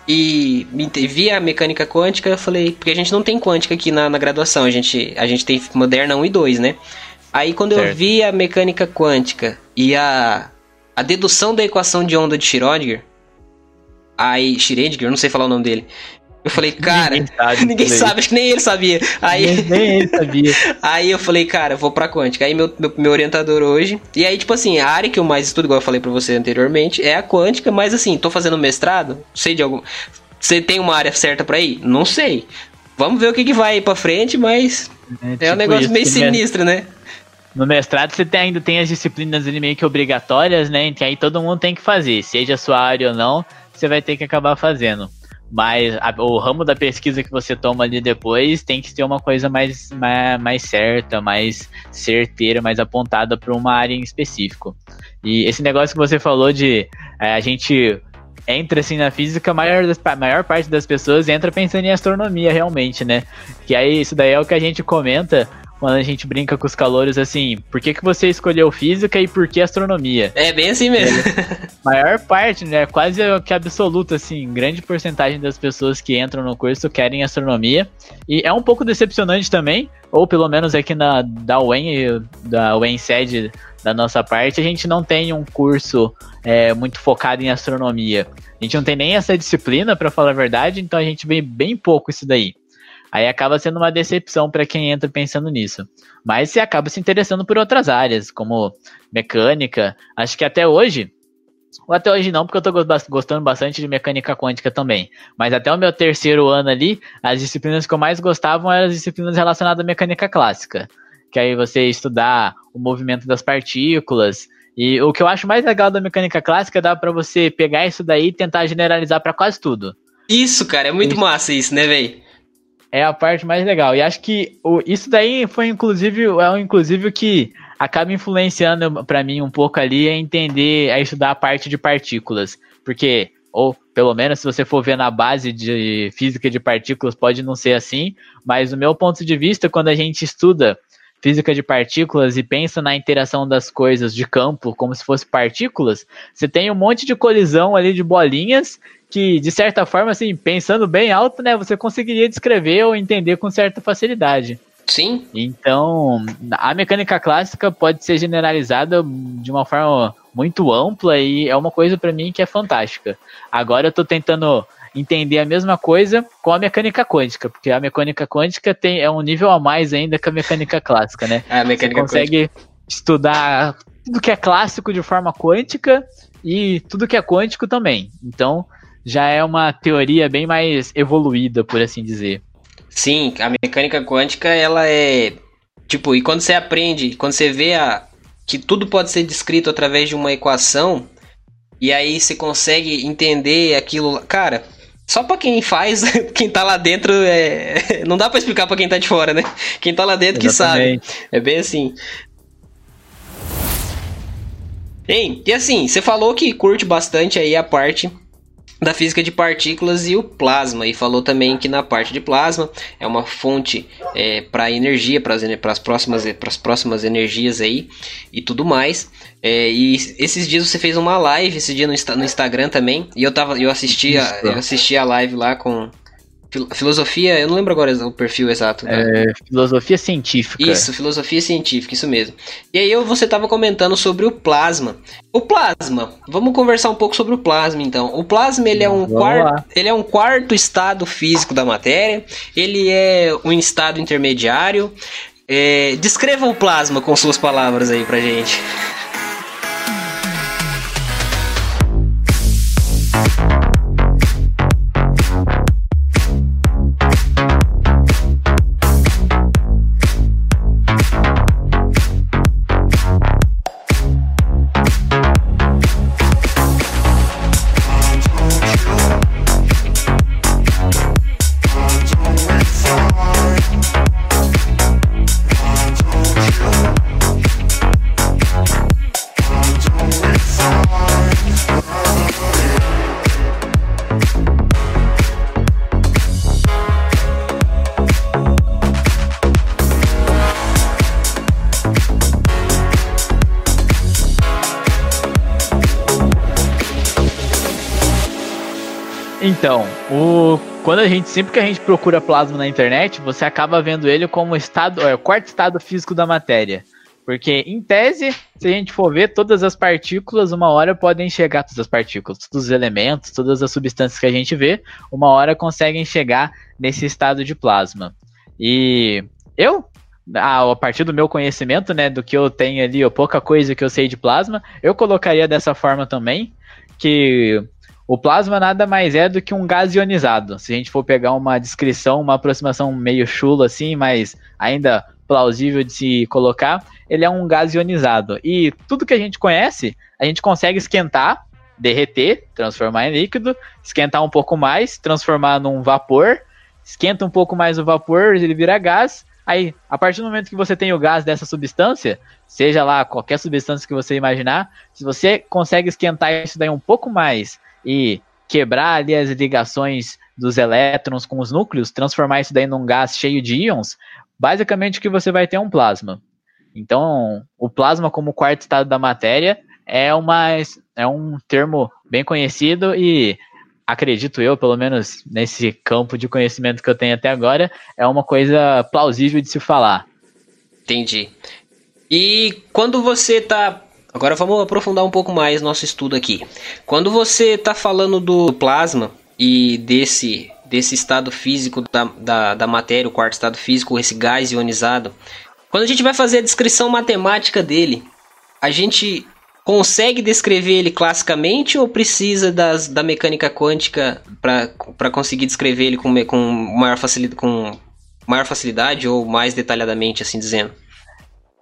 e vi a mecânica quântica, eu falei, porque a gente não tem quântica aqui na, na graduação, a gente, a gente tem moderna 1 e 2, né? Aí quando certo. eu vi a mecânica quântica e a, a dedução da equação de onda de Schrödinger, aí Schrödinger, não sei falar o nome dele. Eu falei, cara, ninguém sabe, ninguém sabe acho que nem ele sabia. Aí, nem, ele sabia. aí eu falei, cara, vou pra quântica. Aí meu, meu, meu, orientador hoje. E aí, tipo assim, a área que eu mais estudo, igual eu falei pra você anteriormente, é a quântica, mas assim, tô fazendo mestrado, sei de algum. Você tem uma área certa pra ir? Não sei. Vamos ver o que, que vai aí pra frente, mas é, tipo é um negócio isso, meio sinistro, né? No mestrado você tem, ainda tem as disciplinas ali meio que obrigatórias, né? Que aí todo mundo tem que fazer, seja a sua área ou não, você vai ter que acabar fazendo. Mas a, o ramo da pesquisa que você toma ali depois tem que ser uma coisa mais, mais, mais certa, mais certeira, mais apontada para uma área em específico. E esse negócio que você falou de é, a gente entra assim na física, a maior, maior parte das pessoas entra pensando em astronomia realmente, né? Que aí isso daí é o que a gente comenta quando a gente brinca com os calores assim, por que, que você escolheu física e por que astronomia? É bem assim mesmo. maior parte, né? Quase que absoluta, assim, grande porcentagem das pessoas que entram no curso querem astronomia. E é um pouco decepcionante também, ou pelo menos aqui na da UEM, da UEM sede da nossa parte, a gente não tem um curso é, muito focado em astronomia. A gente não tem nem essa disciplina, para falar a verdade, então a gente vê bem pouco isso daí. Aí acaba sendo uma decepção para quem entra pensando nisso. Mas você acaba se interessando por outras áreas, como mecânica. Acho que até hoje, ou até hoje não, porque eu tô gostando bastante de mecânica quântica também. Mas até o meu terceiro ano ali, as disciplinas que eu mais gostava eram as disciplinas relacionadas à mecânica clássica. Que aí você estudar o movimento das partículas. E o que eu acho mais legal da mecânica clássica dá para você pegar isso daí e tentar generalizar para quase tudo. Isso, cara, é muito isso. massa isso, né, velho? É a parte mais legal. E acho que o, isso daí foi inclusive é inclusive o que acaba influenciando para mim um pouco ali a entender, a estudar a parte de partículas, porque ou pelo menos se você for ver na base de física de partículas pode não ser assim, mas do meu ponto de vista quando a gente estuda física de partículas e pensa na interação das coisas de campo como se fosse partículas, você tem um monte de colisão ali de bolinhas que, de certa forma, assim, pensando bem alto, né, você conseguiria descrever ou entender com certa facilidade. Sim. Então, a mecânica clássica pode ser generalizada de uma forma muito ampla e é uma coisa para mim que é fantástica. Agora eu tô tentando entender a mesma coisa com a mecânica quântica, porque a mecânica quântica tem, é um nível a mais ainda que a mecânica clássica, né? É, a mecânica Você consegue quântica. estudar tudo que é clássico de forma quântica e tudo que é quântico também. Então, já é uma teoria bem mais evoluída, por assim dizer. Sim, a mecânica quântica, ela é. Tipo, e quando você aprende, quando você vê a, que tudo pode ser descrito através de uma equação, e aí você consegue entender aquilo. Cara, só pra quem faz, quem tá lá dentro, é... não dá para explicar para quem tá de fora, né? Quem tá lá dentro Exatamente. que sabe. É bem assim. Hein, e assim, você falou que curte bastante aí a parte da física de partículas e o plasma. E falou também que na parte de plasma é uma fonte é, para energia, para as próximas, próximas energias aí e tudo mais. É, e esses dias você fez uma live, esse dia no, no Instagram também, e eu tava, eu assisti, a, eu assisti a live lá com Filosofia, eu não lembro agora o perfil exato. Né? É, filosofia científica. Isso, filosofia científica, isso mesmo. E aí eu, você estava comentando sobre o plasma. O plasma, vamos conversar um pouco sobre o plasma então. O plasma ele é um quarto, ele é um quarto estado físico da matéria. Ele é um estado intermediário. É, descreva o plasma com suas palavras aí pra gente. A gente sempre que a gente procura plasma na internet, você acaba vendo ele como estado, é, o quarto estado físico da matéria. Porque, em tese, se a gente for ver, todas as partículas, uma hora podem chegar, todas as partículas, todos os elementos, todas as substâncias que a gente vê, uma hora conseguem chegar nesse estado de plasma. E eu, a, partir do meu conhecimento, né, do que eu tenho ali, ou pouca coisa que eu sei de plasma, eu colocaria dessa forma também, que o plasma nada mais é do que um gás ionizado. Se a gente for pegar uma descrição, uma aproximação meio chula assim, mas ainda plausível de se colocar, ele é um gás ionizado. E tudo que a gente conhece, a gente consegue esquentar, derreter, transformar em líquido, esquentar um pouco mais, transformar num vapor, esquenta um pouco mais o vapor, ele vira gás. Aí, a partir do momento que você tem o gás dessa substância, seja lá qualquer substância que você imaginar, se você consegue esquentar isso daí um pouco mais e quebrar ali as ligações dos elétrons com os núcleos, transformar isso daí num gás cheio de íons, basicamente o que você vai ter é um plasma. Então, o plasma como quarto estado da matéria é, uma, é um termo bem conhecido e acredito eu, pelo menos nesse campo de conhecimento que eu tenho até agora, é uma coisa plausível de se falar. Entendi. E quando você está Agora vamos aprofundar um pouco mais nosso estudo aqui. Quando você está falando do plasma e desse, desse estado físico da, da, da matéria, o quarto estado físico, esse gás ionizado, quando a gente vai fazer a descrição matemática dele, a gente consegue descrever ele classicamente ou precisa das, da mecânica quântica para conseguir descrever ele com, com, maior facilidade, com maior facilidade ou mais detalhadamente, assim dizendo?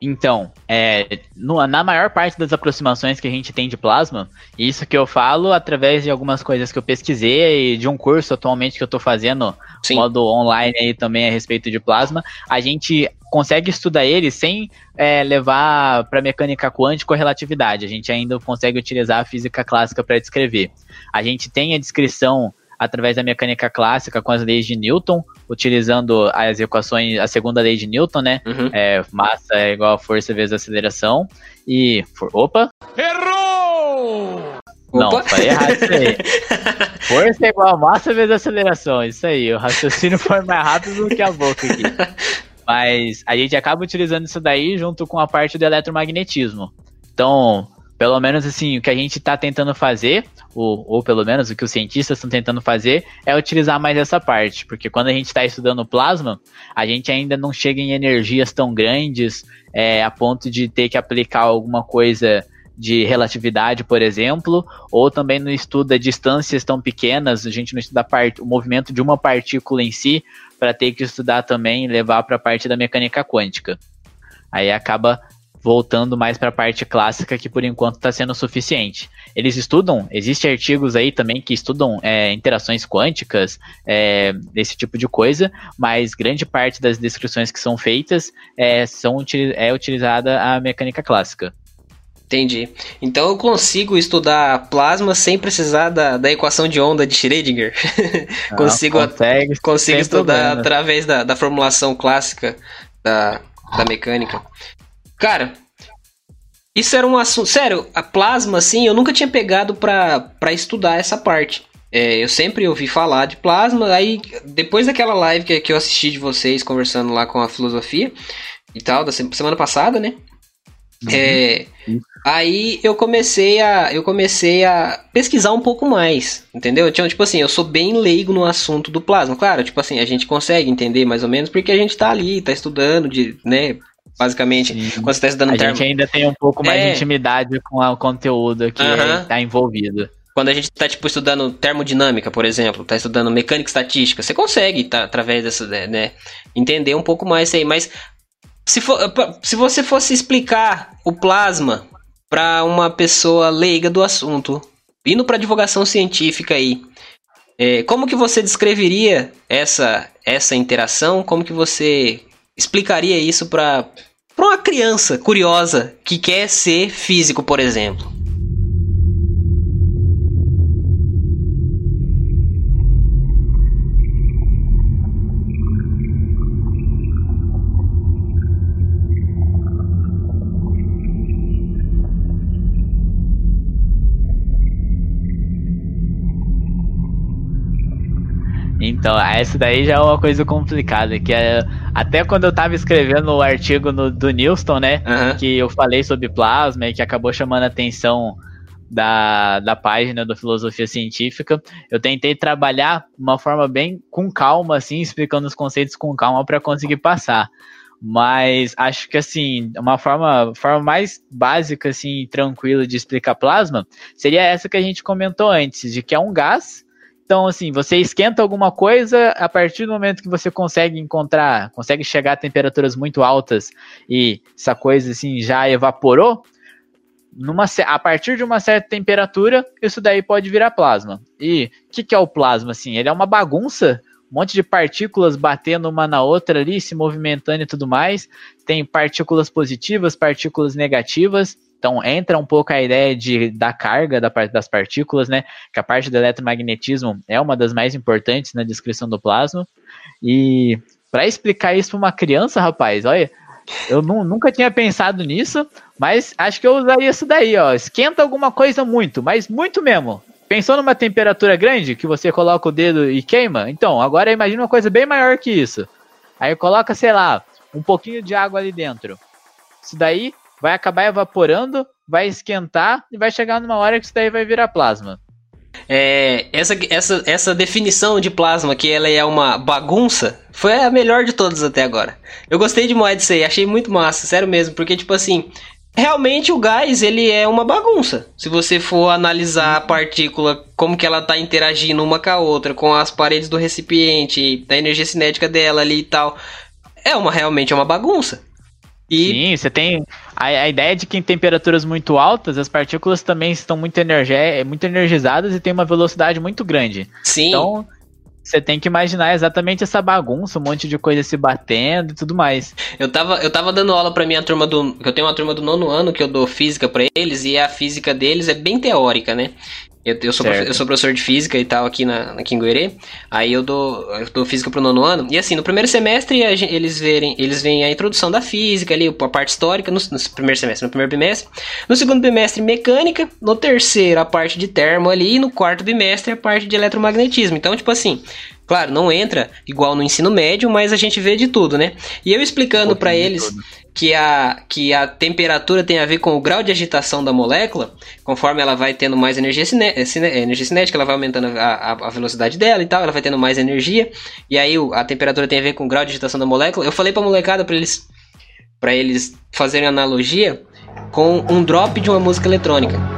Então, é, no, na maior parte das aproximações que a gente tem de plasma, isso que eu falo através de algumas coisas que eu pesquisei e de um curso atualmente que eu estou fazendo, Sim. modo online aí também a respeito de plasma, a gente consegue estudar ele sem é, levar para mecânica quântica ou relatividade. A gente ainda consegue utilizar a física clássica para descrever. A gente tem a descrição através da mecânica clássica com as leis de Newton, utilizando as equações, a segunda lei de Newton, né? Uhum. É, massa é igual a força vezes aceleração. E. For, opa! Errou! Não, Opa. falei errado isso aí. Força é igual a massa vezes aceleração. Isso aí, o raciocínio foi mais rápido do que a boca aqui. Mas a gente acaba utilizando isso daí junto com a parte do eletromagnetismo. Então, pelo menos assim, o que a gente está tentando fazer, ou, ou pelo menos o que os cientistas estão tentando fazer, é utilizar mais essa parte. Porque quando a gente está estudando plasma, a gente ainda não chega em energias tão grandes é, a ponto de ter que aplicar alguma coisa de relatividade, por exemplo, ou também no estudo de distâncias tão pequenas, a gente não estuda o movimento de uma partícula em si, para ter que estudar também levar para a parte da mecânica quântica. Aí acaba voltando mais para a parte clássica, que por enquanto está sendo suficiente. Eles estudam, existem artigos aí também que estudam é, interações quânticas, é, esse tipo de coisa, mas grande parte das descrições que são feitas é, são, é utilizada a mecânica clássica. Entendi. Então eu consigo estudar plasma sem precisar da, da equação de onda de Schrödinger. Ah, consigo consegue, consigo estudar problema. através da, da formulação clássica da, da mecânica. Cara, isso era um assunto. Sério, a plasma, assim, eu nunca tinha pegado pra, pra estudar essa parte. É, eu sempre ouvi falar de plasma, aí depois daquela live que, que eu assisti de vocês conversando lá com a filosofia e tal, da semana passada, né? Uhum. É, Aí eu comecei a eu comecei a pesquisar um pouco mais, entendeu? Então, tipo assim, eu sou bem leigo no assunto do plasma. Claro, tipo assim, a gente consegue entender mais ou menos porque a gente tá ali, tá estudando de, né, basicamente, Sim. quando você tá estudando A termo... gente ainda tem um pouco mais é... de intimidade com o conteúdo que uhum. tá envolvido. Quando a gente tá, tipo, estudando termodinâmica, por exemplo, tá estudando mecânica estatística, você consegue, tá, através dessa, né, entender um pouco mais isso aí, mas se, for, se você fosse explicar o plasma para uma pessoa leiga do assunto, indo para divulgação científica aí, é, como que você descreveria essa essa interação? Como que você explicaria isso para uma criança curiosa que quer ser físico, por exemplo? Então, essa daí já é uma coisa complicada, que é até quando eu tava escrevendo o artigo no, do Newston, né, uhum. que eu falei sobre plasma e que acabou chamando a atenção da, da página do Filosofia Científica, eu tentei trabalhar uma forma bem com calma, assim, explicando os conceitos com calma para conseguir passar. Mas acho que assim, uma forma, forma mais básica, assim, tranquila de explicar plasma seria essa que a gente comentou antes, de que é um gás então, assim, você esquenta alguma coisa a partir do momento que você consegue encontrar, consegue chegar a temperaturas muito altas e essa coisa assim já evaporou, numa, a partir de uma certa temperatura, isso daí pode virar plasma. E o que, que é o plasma? Assim, ele é uma bagunça um monte de partículas batendo uma na outra ali, se movimentando e tudo mais. Tem partículas positivas, partículas negativas. Então entra um pouco a ideia de, da carga da parte das partículas, né? Que a parte do eletromagnetismo é uma das mais importantes na descrição do plasma. E para explicar isso para uma criança, rapaz, olha, eu nunca tinha pensado nisso, mas acho que eu usaria isso daí, ó. Esquenta alguma coisa muito, mas muito mesmo. Pensou numa temperatura grande que você coloca o dedo e queima? Então, agora imagine uma coisa bem maior que isso. Aí coloca, sei lá, um pouquinho de água ali dentro. Isso daí vai acabar evaporando, vai esquentar e vai chegar numa hora que isso daí vai virar plasma. É, essa, essa, essa definição de plasma, que ela é uma bagunça, foi a melhor de todas até agora. Eu gostei demais disso aí, achei muito massa, sério mesmo, porque, tipo assim, realmente o gás, ele é uma bagunça. Se você for analisar a partícula, como que ela tá interagindo uma com a outra, com as paredes do recipiente, da energia cinética dela ali e tal, é uma realmente é uma bagunça. E... Sim, você tem a, a, ideia de que em temperaturas muito altas as partículas também estão muito, muito energizadas e tem uma velocidade muito grande. Sim. Então você tem que imaginar exatamente essa bagunça, um monte de coisa se batendo e tudo mais. Eu tava, eu tava dando aula pra minha turma do. Eu tenho uma turma do nono ano que eu dou física para eles e a física deles é bem teórica, né? Eu, eu, sou eu sou professor de física e tal aqui, na, em Goerê. Aí eu dou, eu dou física pro nono ano. E assim, no primeiro semestre eles verem, eles veem a introdução da física ali, a parte histórica, no, no, primeiro semestre, no primeiro bimestre. No segundo bimestre, mecânica. No terceiro, a parte de termo ali. E no quarto bimestre, a parte de eletromagnetismo. Então, tipo assim, Claro, não entra igual no ensino médio, mas a gente vê de tudo, né? E eu explicando para eles que a, que a temperatura tem a ver com o grau de agitação da molécula, conforme ela vai tendo mais energia, cine, energia cinética, ela vai aumentando a, a, a, velocidade dela e tal, ela vai tendo mais energia, e aí a temperatura tem a ver com o grau de agitação da molécula. Eu falei pra molecada para eles, pra eles fazerem analogia com um drop de uma música eletrônica.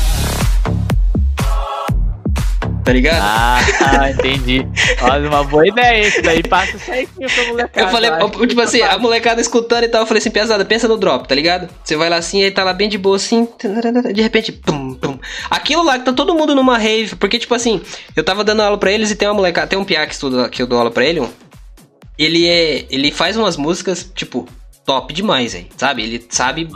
Tá ligado? Ah, entendi. Olha, uma boa ideia. Isso daí passa isso aí pra molecada. Eu falei, eu, tipo assim, a molecada escutando e tal, eu falei assim, pesada, pensa no drop, tá ligado? Você vai lá assim, aí tá lá bem de boa assim, de repente, pum, pum. Aquilo lá que tá todo mundo numa rave, porque tipo assim, eu tava dando aula pra eles e tem uma molecada, tem um piá que estuda, que eu dou aula pra ele, ele é, ele faz umas músicas, tipo, top demais aí, sabe? Ele sabe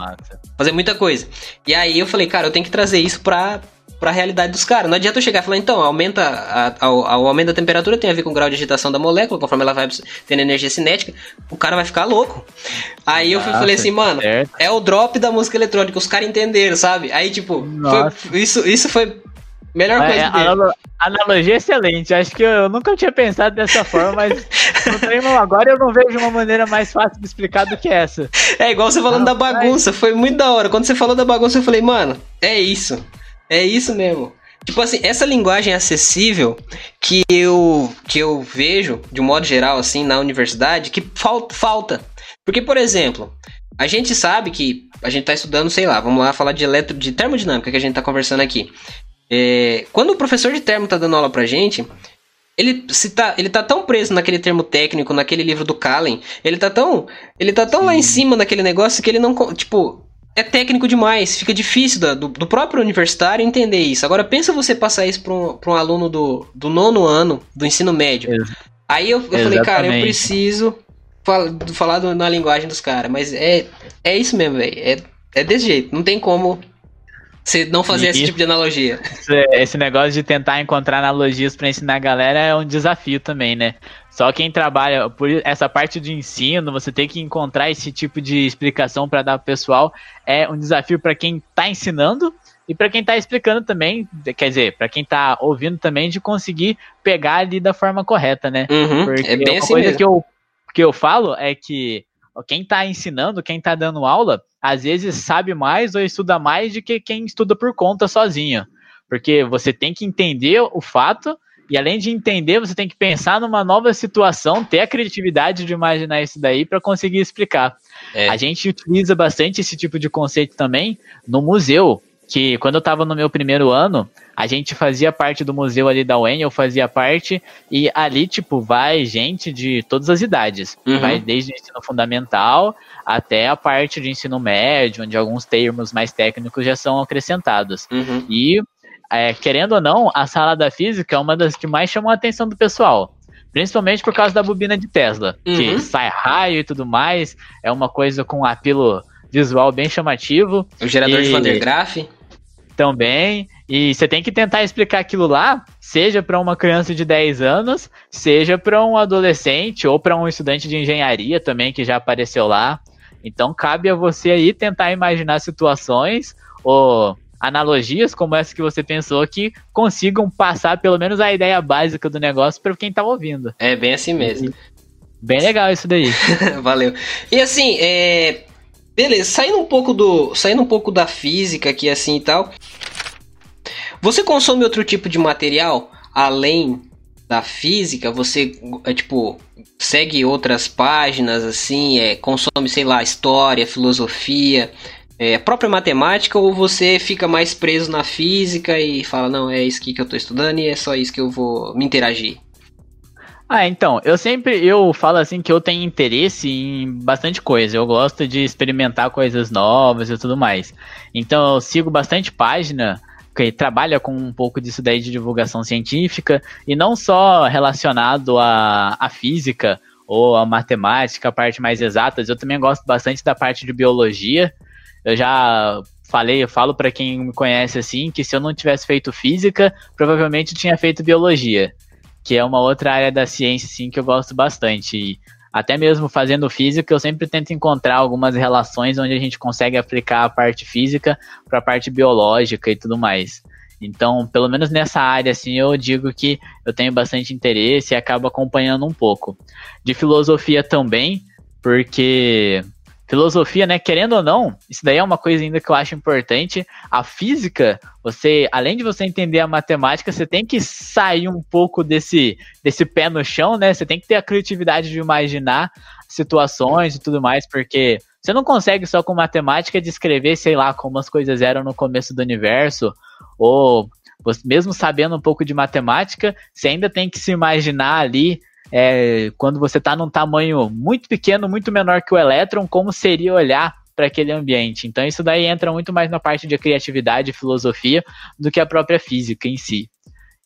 fazer muita coisa. E aí eu falei, cara, eu tenho que trazer isso pra, para a realidade dos caras. Não adianta eu chegar e falar, então, aumenta a, a, o aumento da temperatura tem a ver com o grau de agitação da molécula, conforme ela vai tendo energia cinética, o cara vai ficar louco. Aí eu falei assim, mano, certo. é o drop da música eletrônica, os caras entenderam, sabe? Aí, tipo, foi, isso, isso foi melhor coisa é, dele. A analogia é excelente. Acho que eu nunca tinha pensado dessa forma, mas agora eu não vejo uma maneira mais fácil de explicar do que essa. É igual você falando não, da bagunça, mas... foi muito da hora. Quando você falou da bagunça, eu falei, mano, é isso. É isso mesmo. Tipo assim, essa linguagem acessível que eu, que eu vejo, de um modo geral, assim, na universidade, que falta. falta. Porque, por exemplo, a gente sabe que a gente está estudando, sei lá, vamos lá falar de eletro, de termodinâmica que a gente está conversando aqui. É, quando o professor de termo está dando aula pra gente, ele se tá, ele tá tão preso naquele termo técnico, naquele livro do Kallen, ele tá tão, ele tá tão Sim. lá em cima daquele negócio que ele não, tipo, é técnico demais, fica difícil do, do, próprio universitário entender isso. Agora pensa você passar isso para um, um aluno do, do nono ano do ensino médio. Aí eu, eu falei, cara, eu preciso falar, falar na linguagem dos caras, mas é, é isso mesmo, velho. É, é desse jeito, não tem como você não fazer e esse tipo de analogia. Esse negócio de tentar encontrar analogias para ensinar a galera é um desafio também, né? Só quem trabalha por essa parte de ensino, você tem que encontrar esse tipo de explicação para dar pro pessoal, é um desafio para quem está ensinando e para quem está explicando também, quer dizer, para quem está ouvindo também, de conseguir pegar ali da forma correta, né? Uhum, Porque é bem uma assim coisa mesmo. que eu, que eu falo é que quem está ensinando, quem está dando aula, às vezes sabe mais ou estuda mais do que quem estuda por conta sozinho. Porque você tem que entender o fato e além de entender, você tem que pensar numa nova situação, ter a criatividade de imaginar isso daí para conseguir explicar. É. A gente utiliza bastante esse tipo de conceito também no museu, que quando eu estava no meu primeiro ano, a gente fazia parte do museu ali da UEN, eu fazia parte, e ali, tipo, vai gente de todas as idades. Uhum. Vai desde o ensino fundamental até a parte de ensino médio, onde alguns termos mais técnicos já são acrescentados. Uhum. E, é, querendo ou não, a sala da física é uma das que mais chamou a atenção do pessoal. Principalmente por causa da bobina de Tesla, uhum. que sai raio e tudo mais, é uma coisa com um apelo visual bem chamativo. O gerador e... de Van der Graaf? Também. E você tem que tentar explicar aquilo lá, seja para uma criança de 10 anos, seja para um adolescente ou para um estudante de engenharia também que já apareceu lá. Então cabe a você aí tentar imaginar situações ou analogias como essa que você pensou que consigam passar pelo menos a ideia básica do negócio para quem tá ouvindo. É bem assim mesmo. Bem legal isso daí. Valeu. E assim, é, Beleza, saindo um pouco do, saindo um pouco da física aqui assim e tal. Você consome outro tipo de material além da física? Você é tipo segue outras páginas assim, é, consome, sei lá, história, filosofia, é, própria matemática ou você fica mais preso na física e fala, não, é isso que eu estou estudando e é só isso que eu vou me interagir? Ah, então, eu sempre eu falo assim que eu tenho interesse em bastante coisa. Eu gosto de experimentar coisas novas e tudo mais. Então eu sigo bastante página que trabalha com um pouco disso daí de divulgação científica e não só relacionado à, à física ou à matemática, a parte mais exatas. Eu também gosto bastante da parte de biologia. Eu já falei, eu falo para quem me conhece assim, que se eu não tivesse feito física, provavelmente eu tinha feito biologia, que é uma outra área da ciência assim que eu gosto bastante. E até mesmo fazendo física, eu sempre tento encontrar algumas relações onde a gente consegue aplicar a parte física para a parte biológica e tudo mais. Então, pelo menos nessa área, assim, eu digo que eu tenho bastante interesse e acabo acompanhando um pouco. De filosofia também, porque filosofia, né, querendo ou não, isso daí é uma coisa ainda que eu acho importante. A física, você, além de você entender a matemática, você tem que sair um pouco desse, desse pé no chão, né? Você tem que ter a criatividade de imaginar situações e tudo mais, porque você não consegue só com matemática descrever, sei lá, como as coisas eram no começo do universo, ou mesmo sabendo um pouco de matemática, você ainda tem que se imaginar ali é, quando você está num tamanho muito pequeno, muito menor que o elétron, como seria olhar para aquele ambiente. Então isso daí entra muito mais na parte de criatividade e filosofia do que a própria física em si.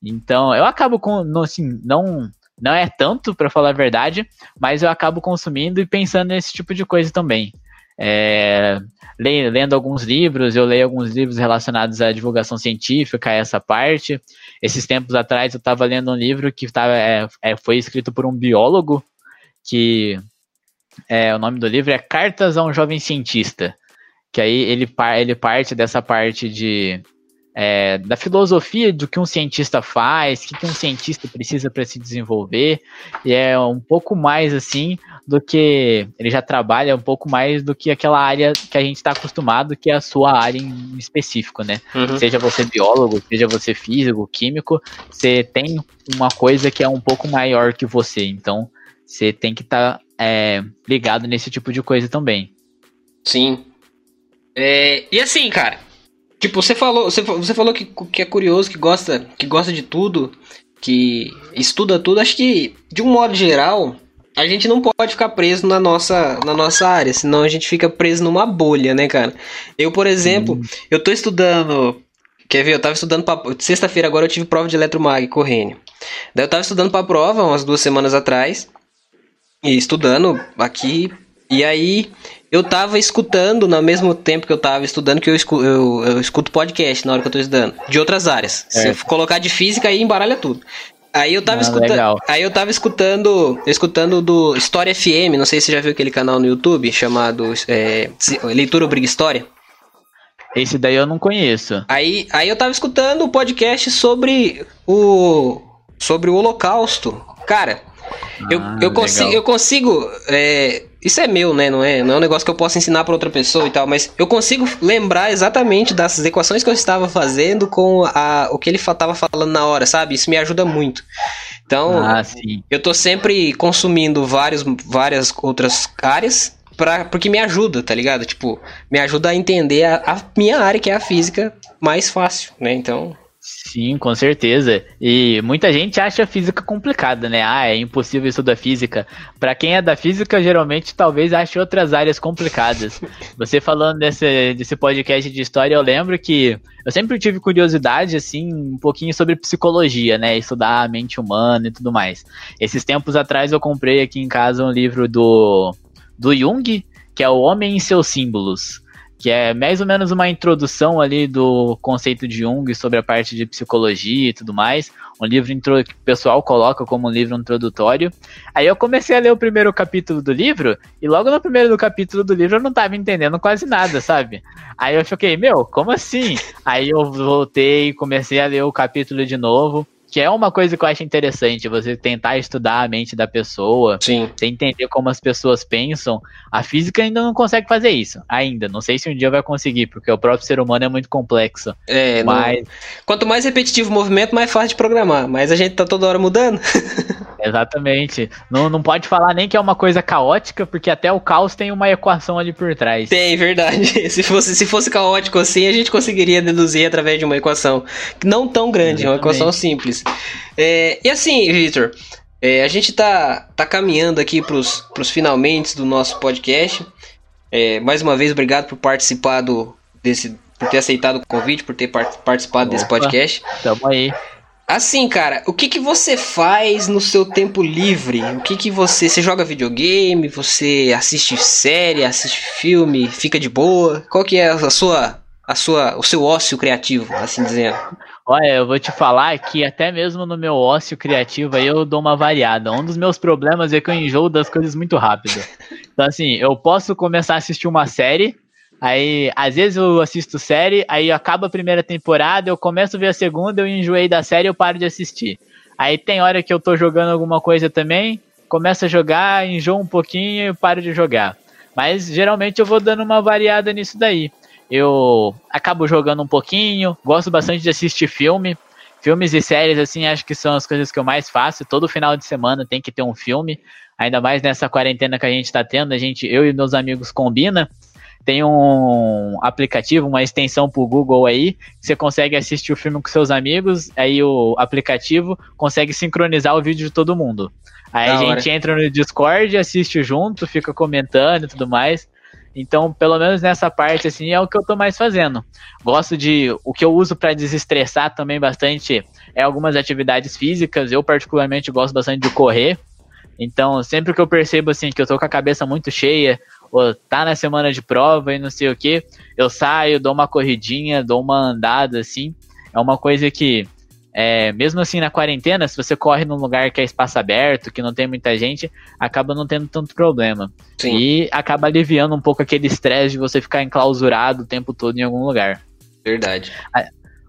Então eu acabo com, não, assim, não não é tanto para falar a verdade, mas eu acabo consumindo e pensando nesse tipo de coisa também. É, lendo alguns livros, eu leio alguns livros relacionados à divulgação científica, a essa parte. Esses tempos atrás eu estava lendo um livro que tava, é, é, foi escrito por um biólogo, que é, o nome do livro é Cartas a um Jovem Cientista. Que aí ele, ele parte dessa parte de é, da filosofia do que um cientista faz, o que, que um cientista precisa para se desenvolver, e é um pouco mais assim do que ele já trabalha um pouco mais do que aquela área que a gente está acostumado, que é a sua área em específico, né? Uhum. Seja você biólogo, seja você físico, químico, você tem uma coisa que é um pouco maior que você, então você tem que estar tá, é, ligado nesse tipo de coisa também. Sim. É, e assim, cara, Tipo, você falou, você, você falou que, que é curioso, que gosta, que gosta de tudo, que estuda tudo. Acho que, de um modo geral, a gente não pode ficar preso na nossa, na nossa área, senão a gente fica preso numa bolha, né, cara? Eu, por exemplo, hum. eu tô estudando. Quer ver? Eu tava estudando pra. Sexta-feira agora eu tive prova de eletromag correndo. Daí eu tava estudando pra prova umas duas semanas atrás. E estudando aqui. E aí eu tava escutando, no mesmo tempo que eu tava estudando, que eu escuto, eu, eu escuto podcast na hora que eu tô estudando, de outras áreas. É. Se eu colocar de física, aí embaralha tudo. Aí eu tava ah, escutando. Aí eu tava escutando. Escutando do História FM. Não sei se você já viu aquele canal no YouTube chamado é, Leitura Obriga História. Esse daí eu não conheço. Aí, aí eu tava escutando o podcast sobre o. Sobre o Holocausto. Cara, eu, ah, eu, consigo, eu consigo. É, isso é meu, né? Não é, não é um negócio que eu posso ensinar para outra pessoa e tal, mas eu consigo lembrar exatamente das equações que eu estava fazendo com a, o que ele estava falando na hora, sabe? Isso me ajuda muito. Então, ah, eu tô sempre consumindo vários, várias outras áreas pra, porque me ajuda, tá ligado? Tipo, me ajuda a entender a, a minha área, que é a física, mais fácil, né? Então, Sim, com certeza. E muita gente acha a física complicada, né? Ah, é impossível estudar física. Para quem é da física, geralmente talvez ache outras áreas complicadas. Você falando desse, desse podcast de história, eu lembro que eu sempre tive curiosidade, assim, um pouquinho sobre psicologia, né? Estudar a mente humana e tudo mais. Esses tempos atrás eu comprei aqui em casa um livro do, do Jung, que é O Homem e Seus Símbolos que é mais ou menos uma introdução ali do conceito de Jung sobre a parte de psicologia e tudo mais. Um livro que o pessoal coloca como um livro introdutório. Aí eu comecei a ler o primeiro capítulo do livro, e logo no primeiro capítulo do livro eu não estava entendendo quase nada, sabe? Aí eu fiquei, meu, como assim? Aí eu voltei, comecei a ler o capítulo de novo que é uma coisa que eu acho interessante, você tentar estudar a mente da pessoa, Sim. você entender como as pessoas pensam. A física ainda não consegue fazer isso, ainda. Não sei se um dia vai conseguir, porque o próprio ser humano é muito complexo. É, mas... Não... quanto mais repetitivo o movimento, mais fácil de programar. Mas a gente tá toda hora mudando. Exatamente. Não, não pode falar nem que é uma coisa caótica, porque até o caos tem uma equação ali por trás. Tem, verdade. Se fosse, se fosse caótico assim, a gente conseguiria deduzir através de uma equação não tão grande, Exatamente. uma equação simples. É, e assim, Victor, É, a gente tá, tá caminhando aqui pros, pros finalmente do nosso podcast. É, mais uma vez, obrigado por participar do, desse, por ter aceitado o convite, por ter participado Opa, desse podcast. Tamo aí. Assim, cara, o que que você faz no seu tempo livre? O que que você, você joga videogame? Você assiste série, assiste filme, fica de boa? Qual que é a sua, a sua, o seu ócio criativo, assim dizendo? Olha, eu vou te falar que até mesmo no meu ócio criativo aí eu dou uma variada. Um dos meus problemas é que eu enjoo das coisas muito rápido. Então assim, eu posso começar a assistir uma série Aí, às vezes eu assisto série, aí acaba a primeira temporada, eu começo a ver a segunda, eu enjoei da série eu paro de assistir. Aí tem hora que eu tô jogando alguma coisa também, começo a jogar, enjoo um pouquinho e paro de jogar. Mas geralmente eu vou dando uma variada nisso daí. Eu acabo jogando um pouquinho, gosto bastante de assistir filme. Filmes e séries, assim, acho que são as coisas que eu mais faço. Todo final de semana tem que ter um filme. Ainda mais nessa quarentena que a gente tá tendo, a gente, eu e meus amigos combina tem um aplicativo, uma extensão pro Google aí, que você consegue assistir o filme com seus amigos, aí o aplicativo consegue sincronizar o vídeo de todo mundo. Aí da a gente hora. entra no Discord, assiste junto, fica comentando e tudo mais. Então, pelo menos nessa parte, assim, é o que eu tô mais fazendo. Gosto de. O que eu uso para desestressar também bastante é algumas atividades físicas. Eu, particularmente, gosto bastante de correr. Então, sempre que eu percebo, assim, que eu tô com a cabeça muito cheia, ou tá na semana de prova e não sei o que, eu saio, dou uma corridinha, dou uma andada assim. É uma coisa que, é, mesmo assim na quarentena, se você corre num lugar que é espaço aberto, que não tem muita gente, acaba não tendo tanto problema. Sim. E acaba aliviando um pouco aquele estresse de você ficar enclausurado o tempo todo em algum lugar. Verdade.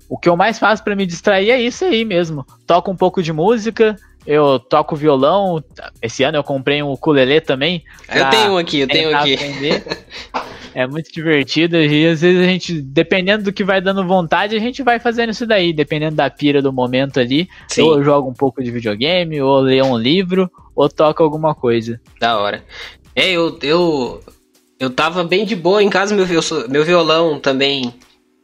O que eu mais faço para me distrair é isso aí mesmo. Toco um pouco de música, eu toco violão. Esse ano eu comprei um ukulele também. Eu tenho um aqui, eu tenho aqui. é muito divertido e às vezes a gente, dependendo do que vai dando vontade, a gente vai fazendo isso daí, dependendo da pira do momento ali. Sim. Ou eu jogo um pouco de videogame, ou leio um livro, ou toco alguma coisa. Da hora. É, eu, eu, eu tava bem de boa em casa, meu, meu violão também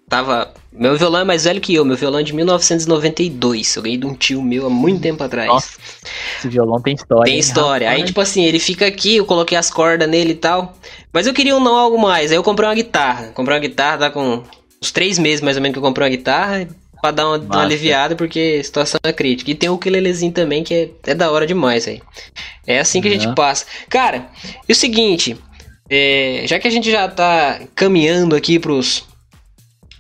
tava. Meu violão é mais velho que eu, meu violão é de 1992. Eu ganhei de um tio meu há muito tempo atrás. Nossa, esse violão tem história. Tem história. Aí, tipo assim, ele fica aqui, eu coloquei as cordas nele e tal. Mas eu queria um não algo mais. Aí eu comprei uma guitarra. Comprei uma guitarra, tá com uns três meses mais ou menos que eu comprei uma guitarra. Pra dar uma, uma aliviada, porque a situação é crítica. E tem o ukulelezinho também, que é, é da hora demais, aí. É assim que uhum. a gente passa. Cara, e o seguinte, é, já que a gente já tá caminhando aqui pros,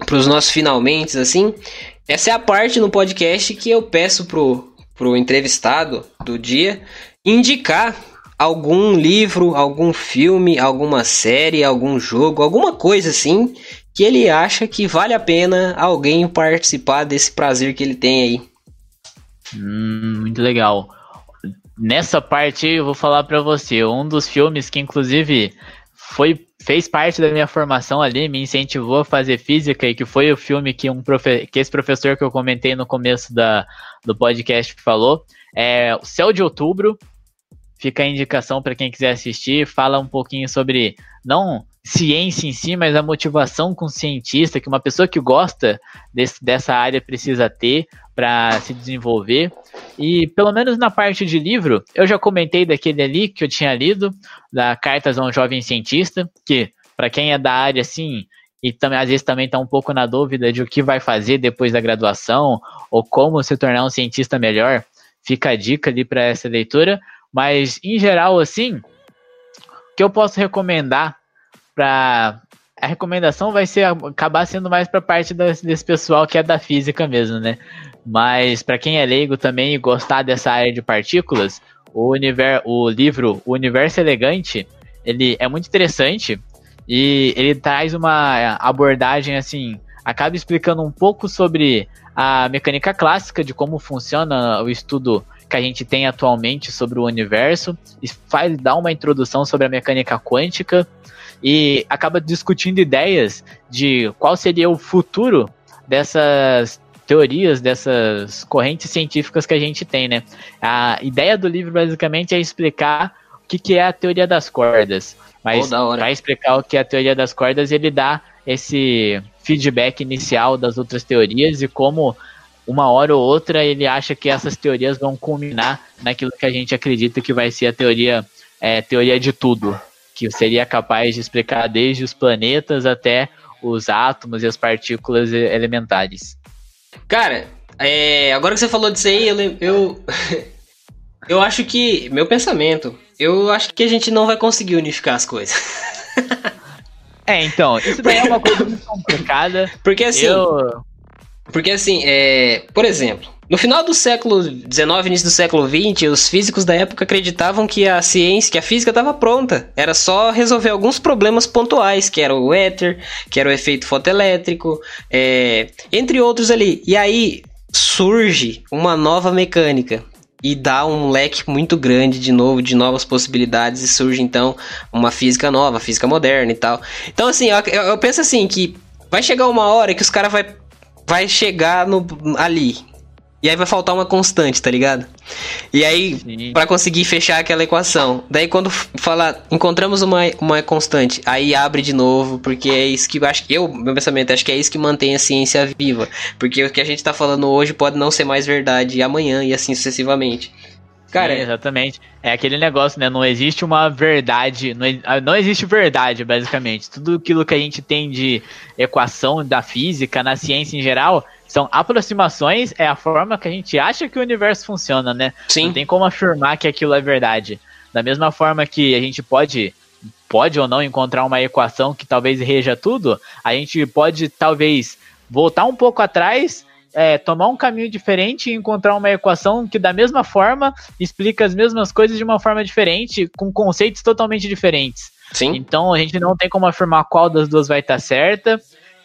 para os nossos finalmente, assim, essa é a parte no podcast que eu peço pro, pro entrevistado do dia indicar algum livro, algum filme, alguma série, algum jogo, alguma coisa assim que ele acha que vale a pena alguém participar desse prazer que ele tem aí. Hum, muito legal. Nessa parte eu vou falar para você, um dos filmes que inclusive foi fez parte da minha formação ali, me incentivou a fazer física e que foi o filme que um profe que esse professor que eu comentei no começo da, do podcast falou. É O Céu de Outubro. Fica a indicação para quem quiser assistir. Fala um pouquinho sobre não ciência em si, mas a motivação com cientista que uma pessoa que gosta desse, dessa área precisa ter para se desenvolver. E pelo menos na parte de livro, eu já comentei daquele ali que eu tinha lido, da Cartas a um Jovem Cientista, que para quem é da área assim, e também às vezes também está um pouco na dúvida de o que vai fazer depois da graduação ou como se tornar um cientista melhor, fica a dica ali para essa leitura. Mas em geral, assim, o que eu posso recomendar para a recomendação vai ser acabar sendo mais para parte desse, desse pessoal que é da física mesmo, né? Mas para quem é leigo também e gostar dessa área de partículas, o, univer, o livro O Universo Elegante, ele é muito interessante e ele traz uma abordagem assim, acaba explicando um pouco sobre a mecânica clássica de como funciona o estudo que a gente tem atualmente sobre o universo e faz dar uma introdução sobre a mecânica quântica e acaba discutindo ideias de qual seria o futuro dessas teorias dessas correntes científicas que a gente tem, né? A ideia do livro basicamente é explicar o que, que é a teoria das cordas. Mas oh, para explicar o que é a teoria das cordas, ele dá esse feedback inicial das outras teorias e como uma hora ou outra ele acha que essas teorias vão culminar naquilo que a gente acredita que vai ser a teoria, é, teoria de tudo, que seria capaz de explicar desde os planetas até os átomos e as partículas elementares. Cara, é, agora que você falou disso aí, eu, eu, eu acho que. Meu pensamento. Eu acho que a gente não vai conseguir unificar as coisas. É, então, isso daí é uma coisa muito complicada. Porque assim. Eu... Porque assim, é, por exemplo, no final do século XIX, início do século XX, os físicos da época acreditavam que a ciência, que a física estava pronta. Era só resolver alguns problemas pontuais, que era o éter, que era o efeito fotoelétrico, é, entre outros ali. E aí surge uma nova mecânica e dá um leque muito grande de novo de novas possibilidades e surge então uma física nova, física moderna e tal. Então assim, eu, eu penso assim que vai chegar uma hora que os caras vai vai chegar no ali e aí vai faltar uma constante, tá ligado? E aí, para conseguir fechar aquela equação. Daí quando fala, encontramos uma, uma constante, aí abre de novo, porque é isso que acho que eu, meu pensamento, acho que é isso que mantém a ciência viva. Porque o que a gente tá falando hoje pode não ser mais verdade amanhã e assim sucessivamente. Cara, Sim, exatamente. É aquele negócio, né? Não existe uma verdade, não, ah, não existe verdade, basicamente. Tudo aquilo que a gente tem de equação da física, na ciência em geral, são aproximações, é a forma que a gente acha que o universo funciona, né? Sim. Não tem como afirmar que aquilo é verdade. Da mesma forma que a gente pode pode ou não encontrar uma equação que talvez reja tudo, a gente pode talvez voltar um pouco atrás, é, tomar um caminho diferente e encontrar uma equação que da mesma forma explica as mesmas coisas de uma forma diferente, com conceitos totalmente diferentes. Sim. Então a gente não tem como afirmar qual das duas vai estar certa.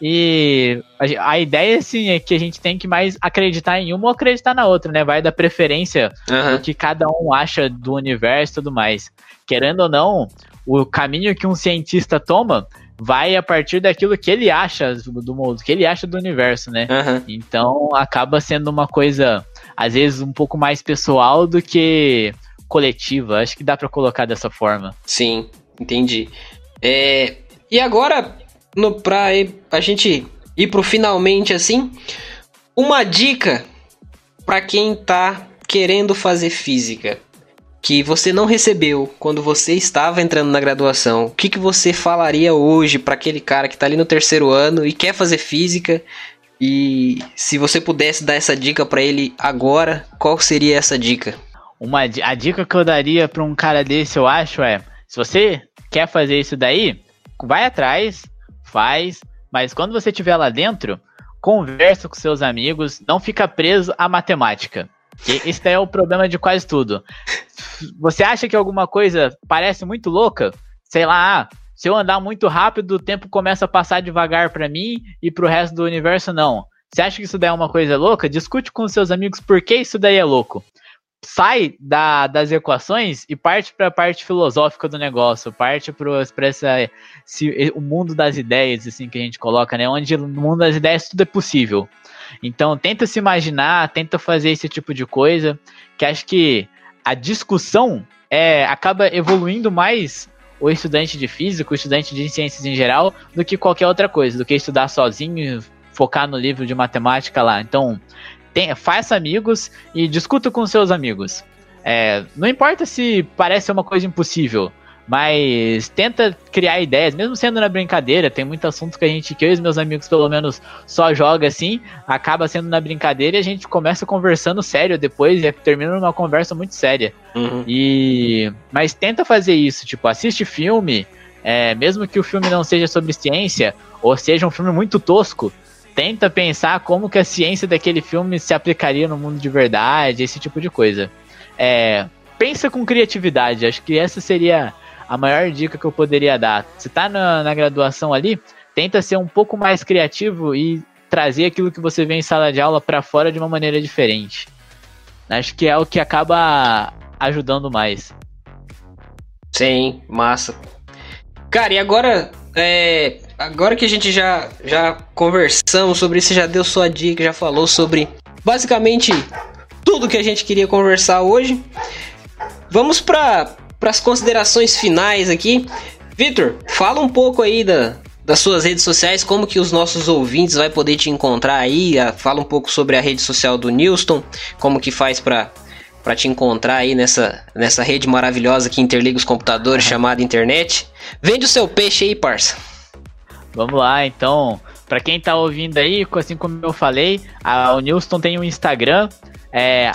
E a, a, ideia, assim, é que a gente tem que mais acreditar em uma ou acreditar na outra, né? Vai da preferência uhum. do que cada um acha do universo e tudo mais. Querendo ou não, o caminho que um cientista toma vai a partir daquilo que ele acha do mundo, que ele acha do universo, né? Uhum. Então acaba sendo uma coisa, às vezes, um pouco mais pessoal do que coletiva. Acho que dá para colocar dessa forma. Sim, entendi. É, e agora, no, pra a gente ir pro finalmente assim, uma dica para quem tá querendo fazer física que você não recebeu quando você estava entrando na graduação, o que, que você falaria hoje para aquele cara que está ali no terceiro ano e quer fazer física? E se você pudesse dar essa dica para ele agora, qual seria essa dica? Uma, a dica que eu daria para um cara desse, eu acho, é: se você quer fazer isso daí, vai atrás, faz, mas quando você estiver lá dentro, conversa com seus amigos, não fica preso à matemática. Esse é o problema de quase tudo. Você acha que alguma coisa parece muito louca? Sei lá, ah, se eu andar muito rápido, o tempo começa a passar devagar para mim e pro resto do universo não. Você acha que isso daí é uma coisa louca? Discute com seus amigos por que isso daí é louco sai da, das equações e parte para a parte filosófica do negócio, parte para se, o mundo das ideias assim que a gente coloca, né? Onde no mundo das ideias tudo é possível. Então tenta se imaginar, tenta fazer esse tipo de coisa, que acho que a discussão é acaba evoluindo mais o estudante de física, o estudante de ciências em geral, do que qualquer outra coisa, do que estudar sozinho, focar no livro de matemática lá. Então, tem, faça amigos e discuta com seus amigos. É, não importa se parece uma coisa impossível, mas tenta criar ideias, mesmo sendo na brincadeira. Tem muito assunto que a gente, que eu e os meus amigos, pelo menos, só joga assim, acaba sendo na brincadeira e a gente começa conversando sério depois e termina numa conversa muito séria. Uhum. E mas tenta fazer isso, tipo, assiste filme, é, mesmo que o filme não seja sobre ciência ou seja um filme muito tosco, tenta pensar como que a ciência daquele filme se aplicaria no mundo de verdade, esse tipo de coisa. É, pensa com criatividade, acho que essa seria a maior dica que eu poderia dar. Se tá na, na graduação ali, tenta ser um pouco mais criativo e trazer aquilo que você vê em sala de aula para fora de uma maneira diferente. Acho que é o que acaba ajudando mais. Sim, massa. Cara, e agora é, agora que a gente já, já conversamos sobre isso, já deu sua dica, já falou sobre basicamente tudo que a gente queria conversar hoje. Vamos para as considerações finais aqui. Vitor, fala um pouco aí da, das suas redes sociais, como que os nossos ouvintes vai poder te encontrar aí. Fala um pouco sobre a rede social do Newston, como que faz para para te encontrar aí nessa, nessa rede maravilhosa que interliga os computadores chamada internet. Vende o seu peixe aí, parça. Vamos lá, então. Para quem tá ouvindo aí, assim como eu falei, a, o Newston tem um Instagram, é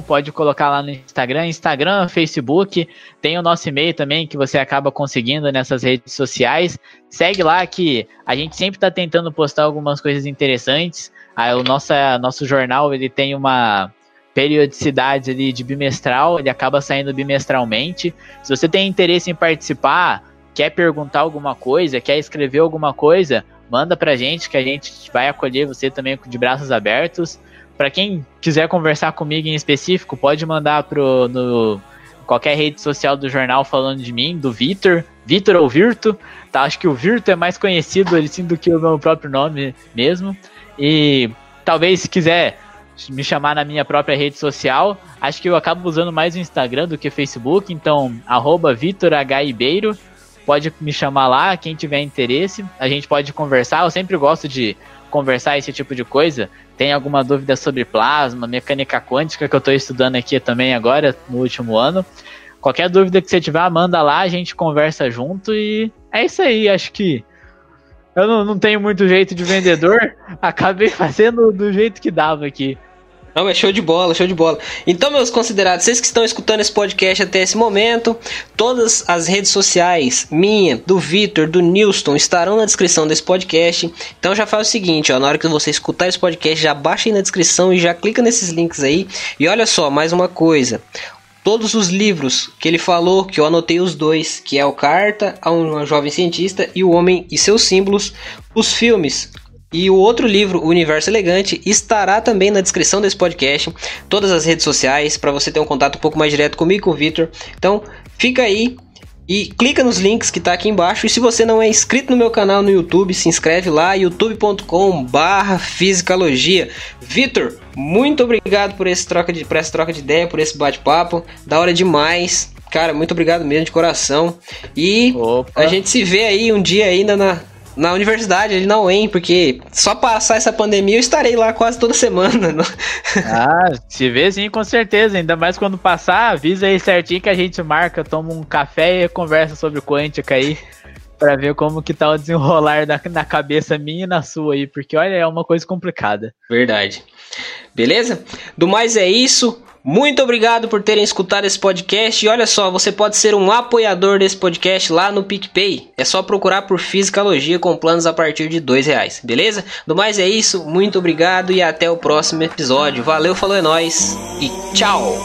pode colocar lá no Instagram, Instagram, Facebook, tem o nosso e-mail também que você acaba conseguindo nessas redes sociais. Segue lá que a gente sempre está tentando postar algumas coisas interessantes. O nosso, nosso jornal ele tem uma periodicidade ali de bimestral, ele acaba saindo bimestralmente. Se você tem interesse em participar, quer perguntar alguma coisa, quer escrever alguma coisa, manda pra gente que a gente vai acolher você também de braços abertos. Para quem quiser conversar comigo em específico, pode mandar pro no qualquer rede social do jornal falando de mim, do Vitor, Vitor ou Virto, tá? Acho que o Virto é mais conhecido assim do que o meu próprio nome mesmo. E talvez se quiser me chamar na minha própria rede social. Acho que eu acabo usando mais o Instagram do que o Facebook, então arroba Vitor H. Ibeiro. Pode me chamar lá, quem tiver interesse. A gente pode conversar. Eu sempre gosto de conversar esse tipo de coisa. Tem alguma dúvida sobre plasma, mecânica quântica que eu estou estudando aqui também agora, no último ano. Qualquer dúvida que você tiver, manda lá, a gente conversa junto e é isso aí. Acho que eu não, não tenho muito jeito de vendedor, acabei fazendo do jeito que dava aqui. Não, é show de bola, show de bola. Então, meus considerados, vocês que estão escutando esse podcast até esse momento, todas as redes sociais, minha, do Vitor, do Nilston, estarão na descrição desse podcast. Então já faz o seguinte, ó, na hora que você escutar esse podcast, já baixa aí na descrição e já clica nesses links aí. E olha só, mais uma coisa todos os livros que ele falou, que eu anotei os dois, que é o Carta a uma Jovem Cientista e O Homem e Seus Símbolos, os filmes. E o outro livro, O Universo Elegante, estará também na descrição desse podcast, todas as redes sociais, para você ter um contato um pouco mais direto comigo e com o Victor. Então, fica aí e clica nos links que tá aqui embaixo. E se você não é inscrito no meu canal no YouTube, se inscreve lá, youtube.com/barra Fisicalogia. Vitor, muito obrigado por, esse troca de, por essa troca de ideia, por esse bate-papo. Da hora demais. Cara, muito obrigado mesmo de coração. E Opa. a gente se vê aí um dia ainda na, na universidade, ali na UEM, porque só passar essa pandemia eu estarei lá quase toda semana. ah, se vê sim, com certeza. Ainda mais quando passar, avisa aí certinho que a gente marca, toma um café e conversa sobre quântica aí. Pra ver como que tá o desenrolar da, na cabeça minha e na sua aí, porque olha, é uma coisa complicada. Verdade. Beleza? Do mais é isso. Muito obrigado por terem escutado esse podcast. E olha só, você pode ser um apoiador desse podcast lá no PicPay. É só procurar por Fisicalogia com planos a partir de dois reais, beleza? Do mais é isso, muito obrigado e até o próximo episódio. Valeu, falou é nóis e tchau!